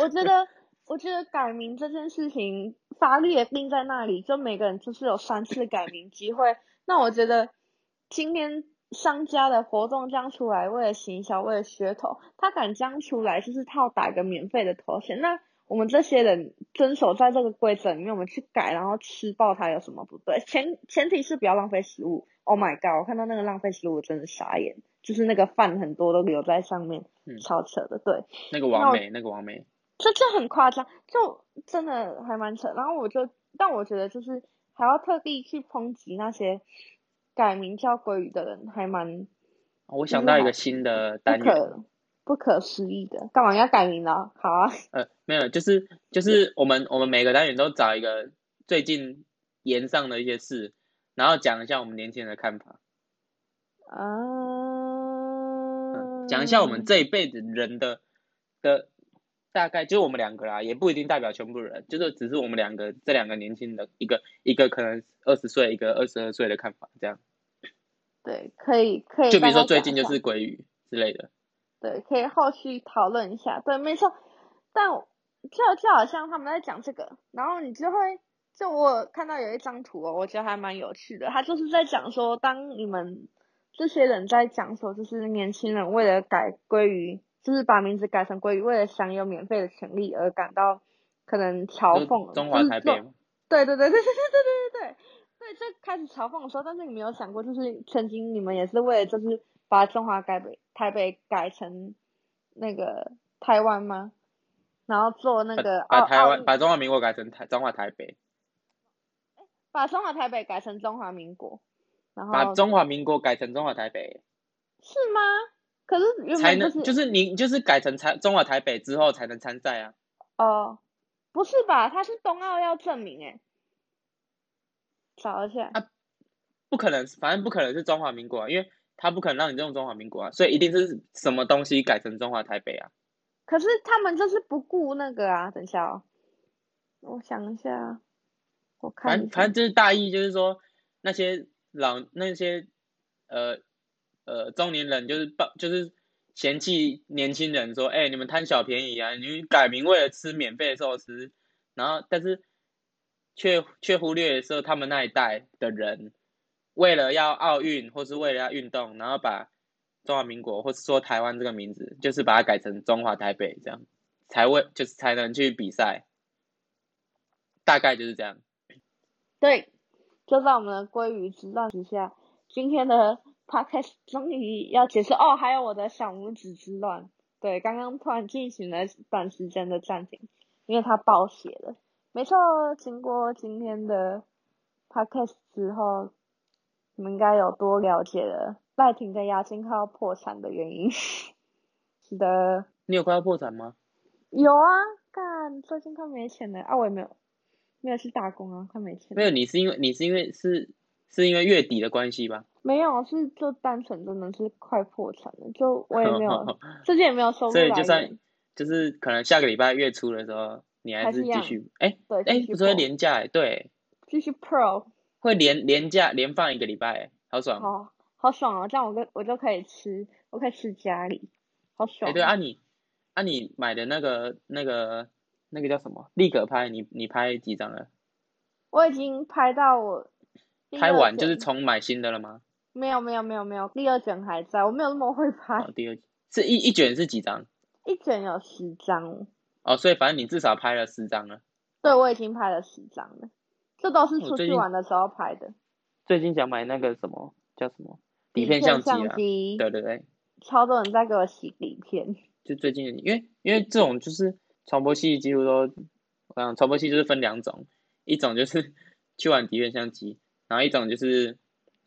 我觉得我觉得改名这件事情法律也定在那里，就每个人就是有三次改名机会。那我觉得今天商家的活动这样出来，为了行销，为了噱头，他敢这样出来，就是他要打一个免费的头衔。那我们这些人遵守在这个规则里面，我们去改，然后吃爆它有什么不对？前前提是不要浪费食物。Oh my god！我看到那个浪费食物，我真的傻眼。就是那个饭很多都留在上面，嗯、超扯的。对，那个王梅，那个王美，这这很夸张，就真的还蛮扯。然后我就，但我觉得就是还要特地去抨击那些改名叫鲑鱼的人，还蛮……我想到一个新的单元。不可思议的，干嘛要改名呢？好啊，呃，没有，就是就是我们我们每个单元都找一个最近炎上的一些事，然后讲一下我们年轻人的看法。啊、嗯，讲一下我们这一辈子人的的大概，就我们两个啦，也不一定代表全部人，就是只是我们两个这两个年轻的一个一个可能二十岁，一个二十二岁的看法，这样。对，可以可以。就比如说最近就是鲑鱼之类的。对，可以后续讨论一下。对，没错。但就就好像他们在讲这个，然后你就会，就我看到有一张图哦，我觉得还蛮有趣的。他就是在讲说，当你们这些人在讲说，就是年轻人为了改鲑鱼，就是把名字改成鲑鱼，为了享有免费的权利而感到可能嘲讽。中华台北。对对对对对对对对对。对，就开始嘲讽的时候，但是你没有想过，就是曾经你们也是为了就是。把中华改北台北改成那个台湾吗？然后做那个把台湾把中华民国改成台中华台北，把中华台北改成中华民国，然后把中华民国改成中华台北，是吗？可是才能就是你就是改成台中华台北之后才能参赛啊？哦，不是吧？他是冬奥要证明哎，找一下啊，不可能，反正不可能是中华民国啊，因为。他不可能让你用中华民国啊，所以一定是什么东西改成中华台北啊？可是他们就是不顾那个啊，等一下哦，我想一下，我看反正反正就是大意，就是说那些老那些呃呃中年人就是抱就是嫌弃年轻人说，哎、你们贪小便宜啊，你改名为了吃免费的寿司，然后但是却却忽略的时候他们那一代的人。为了要奥运，或是为了要运动，然后把中华民国，或是说台湾这个名字，就是把它改成中华台北，这样才为就是才能去比赛，大概就是这样。对，就在我们的鲑鱼之战之下，今天的 podcast 终于要结束哦。还有我的小拇指之乱，对，刚刚突然进行了短时间的暂停，因为它爆血了。没错，经过今天的 podcast 之后。你们应该有多了解了赖廷的牙金快要破产的原因。是的。你有快要破产吗？有啊，干，最近快没钱了啊！我也没有，没有去打工啊，快没钱。没有，你是因为你是因为是是因为月底的关系吧？没有，是就单纯真的是快破产了，就我也没有，最近也没有收入。所以就算就是可能下个礼拜月初的时候，你还是继续哎，对，哎，不是会连假哎，对，继续 Pro。会连连假连放一个礼拜，好爽。好，好爽哦！这样我就我就可以吃，我可以吃家里，好爽。哎，对啊，你啊你买的那个那个那个叫什么？立可拍，你你拍几张了？我已经拍到我。拍完就是重买新的了吗？没有没有没有没有，第二卷还在，我没有那么会拍。哦，第二是一一卷是几张？一卷有十张。哦，所以反正你至少拍了十张了。对，我已经拍了十张了。这都是出去玩的时候拍的。最近想买那个什么叫什么底片相机啊？对对对，超多人在给我洗底片。就最近，因为因为这种就是传播器几乎都，嗯，传播器就是分两种，一种就是 去玩底片相机，然后一种就是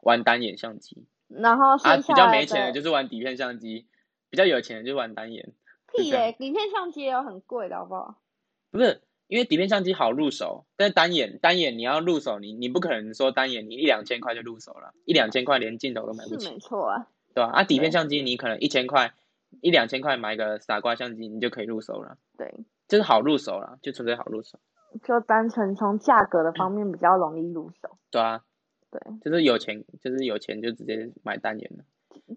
玩单眼相机。然后啊比较没钱的就是玩底片相机，比较有钱的就玩单眼。屁耶、欸，底片相机也有很贵的好不好？不是，因为底片相机好入手，但是单眼单眼你要入手，你你不可能说单眼你一两千块就入手了，一两千块连镜头都买不起。是没错啊。对吧？啊，底片相机你可能一千块、一两千块买个傻瓜相机，你就可以入手了。对，就是好入手了，就纯粹好入手。就单纯从价格的方面比较容易入手。对啊。对。就是有钱，就是有钱就直接买单眼了。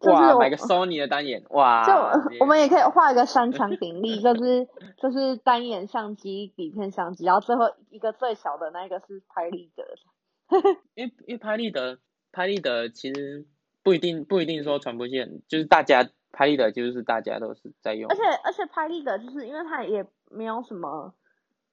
就是哇，买个 Sony 的单眼，哇。就我们也可以画一个三 强鼎立，就是就是单眼相机、底片相机，然后最后一个最小的那个是拍立得。因为因为拍立得，拍立得其实。不一定不一定说传播线，就是大家拍立得，就是大家都是在用。而且而且拍立得就是因为它也没有什么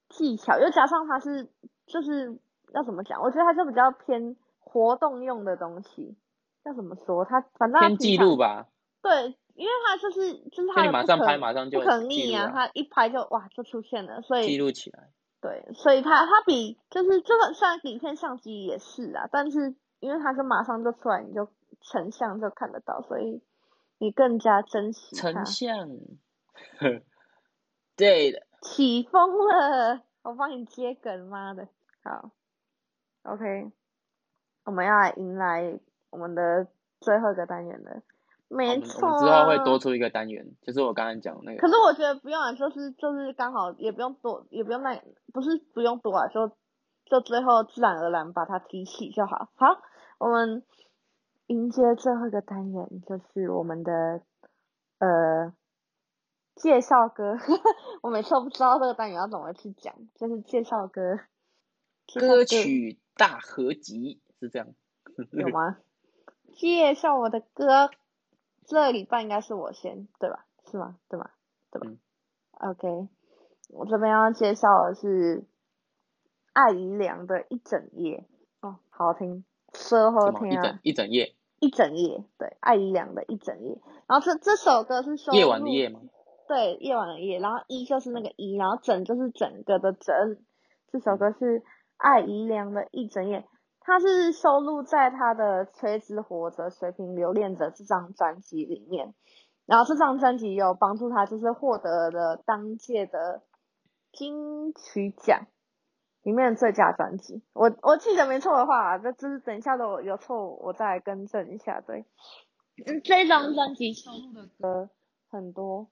技巧，又加上它是就是要怎么讲？我觉得它就比较偏活动用的东西。要怎么说？它反正记录吧。对，因为它就是就是它马上拍马上就不可逆啊，它一拍就哇就出现了，所以记录起来。对，所以它它比就是这个虽然底片相机也是啊，但是因为它是马上就出来，你就。成像就看得到，所以你更加珍惜。成像，对的。起风了，我帮你接梗，妈的，好，OK，我们要来迎来我们的最后一个单元了，没错。我们之后会多出一个单元，就是我刚刚讲那个。可是我觉得不用啊，就是就是刚好也不用多，也不用那，不是不用多啊，就就最后自然而然把它提起就好。好，我们。迎接最后一个单元，就是我们的呃介绍歌。我每次都不知道这个单元要怎么去讲，就是介绍歌。歌曲大合集是这样。有吗？介绍我的歌，这礼拜应该是我先，对吧？是吗？对吗？对吧？嗯，OK，我这边要介绍的是艾怡良的一整夜。哦，好好听。说好听啊！一整夜，一整夜，对，艾怡良的一整夜。然后这这首歌是说夜晚的夜吗？对，夜晚的夜。然后一就是那个一，然后整就是整个的整。这首歌是艾怡良的一整夜，他是收录在他的《垂直活着，水平留恋着》这张专辑里面。然后这张专辑有帮助他，就是获得了当届的金曲奖。里面的最佳专辑，我我记得没错的话，这只是等一下的有错，我再更正一下。对，嗯，这张专辑收录的歌很多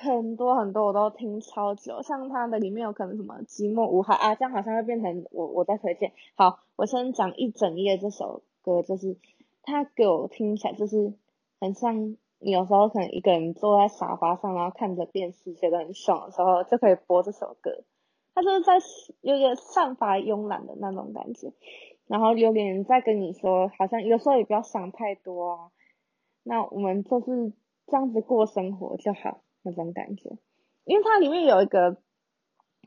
很多很多，我都听超久。像他的里面有可能什么寂寞无害啊，这样好像会变成我我在推荐。好，我先讲一整页这首歌，就是他给我听起来就是很像你有时候可能一个人坐在沙发上，然后看着电视觉得很爽的时候，就可以播这首歌。他就是在有点散发慵懒的那种感觉，然后有点在跟你说，好像有时候也不要想太多啊，那我们就是这样子过生活就好那种感觉，因为它里面有一个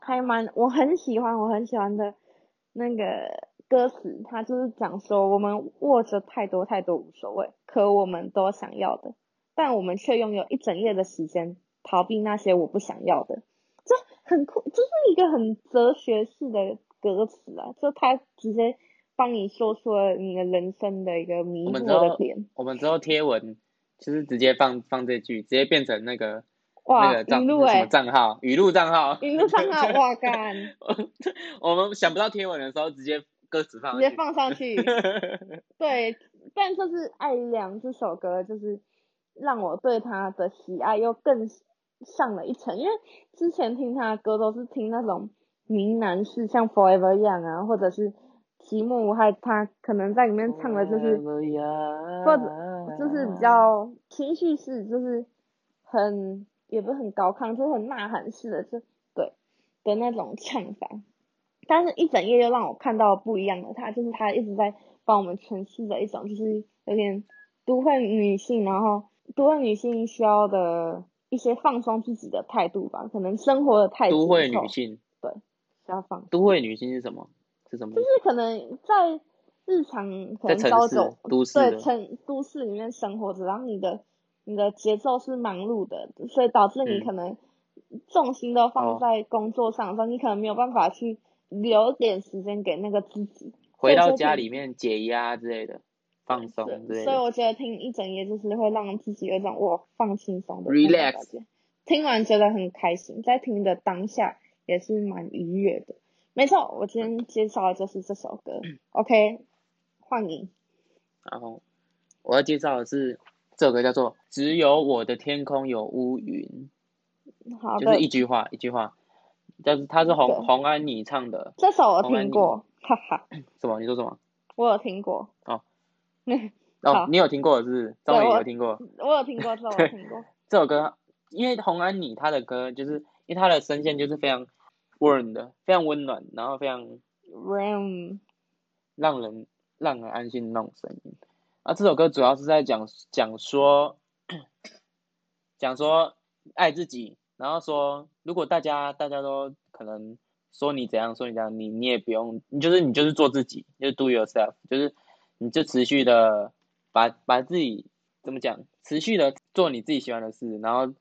还蛮我很喜欢我很喜欢的那个歌词，它就是讲说我们握着太多太多无所谓，可我们都想要的，但我们却拥有一整夜的时间逃避那些我不想要的。这很酷，这是一个很哲学式的歌词啊！就他直接帮你说出了你的人生的一个迷惑的点。我们之后贴文就是直接放放这句，直接变成那个哇那个账语录什么账号语录账号 语录账号 哇干！我们想不到贴文的时候，直接歌词放直接放上去。对，但就是艾怡良这首歌，就是让我对他的喜爱又更。上了一层，因为之前听他的歌都是听那种呢喃式，像 Forever Young 啊，或者是寂寞无害，他可能在里面唱的就是，或者就是比较情绪式，就是很也不是很高亢，就是很呐喊式的，就对的那种唱法。但是一整夜又让我看到不一样的他，就是他一直在帮我们诠释的一种，就是有点都会女性，然后都会女性需要的。一些放松自己的态度吧，可能生活的态度。都会女性。对，需要放。都会女性是什么？是什么？就是可能在日常可能朝九都市对城都市里面生活着，然后你的你的节奏是忙碌的，所以导致你可能重心都放在工作上的时候，嗯、你可能没有办法去留点时间给那个自己。回到家里面解压之类的。放松之类的。所以我觉得听一整夜就是会让自己有一种我放轻松的 relax，听完觉得很开心，在听的当下也是蛮愉悦的。没错，我今天介绍的就是这首歌。OK，换你。然后我要介绍的是这首歌叫做《只有我的天空有乌云》，好，就是一句话一句话。但是他是洪洪安妮唱的，这首我听过，哈哈。什么？你说什么？我有听过。哦。哦，你有听过是不是？张伟有听过。我有听过，这首我听过。这首歌，因为洪安妮她的歌，就是因为她的声线就是非常 warm 的，非常温暖，然后非常 warm，让人让人安心的那种声音。啊，这首歌主要是在讲讲说 讲说爱自己。然后说，如果大家大家都可能说你怎样说你怎样，你你也不用，你就是你就是做自己，就是 do yourself，就是你就持续的把把自己怎么讲，持续的做你自己喜欢的事，然后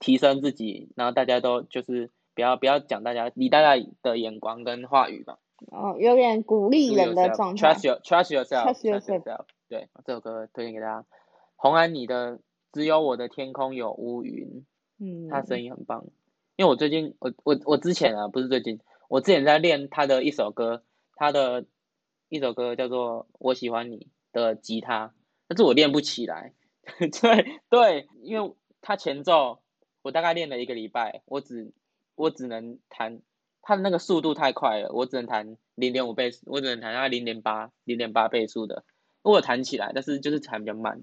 提升自己，然后大家都就是不要不要讲大家理大家的眼光跟话语吧。哦，有点鼓励人的状态。Trust your trust yourself. Trust yourself. 对，这首歌推荐给大家。红安你的只有我的天空有乌云。嗯，他声音很棒，因为我最近我我我之前啊，不是最近，我之前在练他的一首歌，他的一首歌叫做《我喜欢你》的吉他，但是我练不起来，对对，因为他前奏我大概练了一个礼拜，我只我只能弹，他的那个速度太快了，我只能弹零点五倍速，我只能弹他零点八零点八倍速的，我弹起来，但是就是弹比较慢。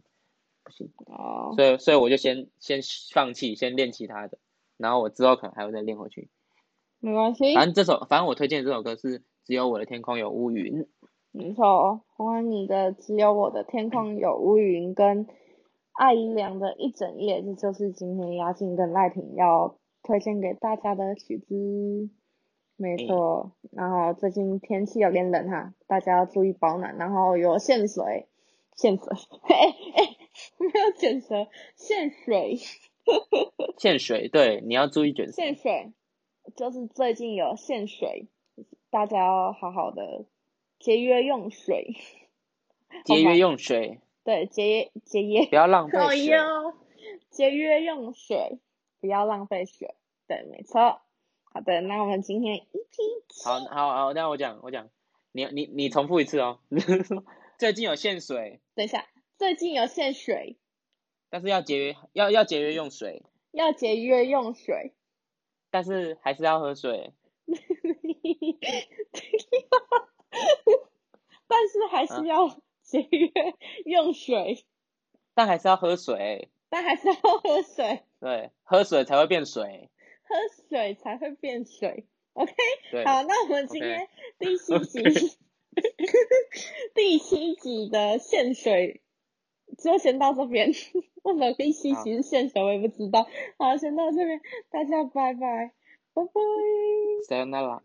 不行哦，所以所以我就先先放弃，先练其他的，然后我之后可能还会再练回去。没关系，反正这首，反正我推荐这首歌是《只有我的天空有乌云》。没错，洪安妮的《只有我的天空有乌云》跟艾怡良的一整夜，这就是今天雅静跟赖婷要推荐给大家的曲子。没错，嗯、然后最近天气有点冷哈，大家要注意保暖，然后有限水，限水，哎哎。没有卷舌，限水。限水，对，你要注意卷舌。限水，就是最近有限水，大家要好好的节约用水。节约用水。对，节约节约。不要浪费水。节约用水，不要浪费水。对，没错。好的，那我们今天一起。好好好，那我讲我讲，你你你重复一次哦。最近有限水。等一下。最近有限水，但是要节约，要要节约用水，要节约用水，但是还是要喝水，但是还是要节约用水，但还是要喝水，但还是要喝水，对，喝水才会变水，喝水才会变水，OK，对好，那我们今天第七集. 第七集的限水。就先到这边，为什么第七集是限水我也不知道。好，先到这边，大家拜拜，拜拜。Sayonara。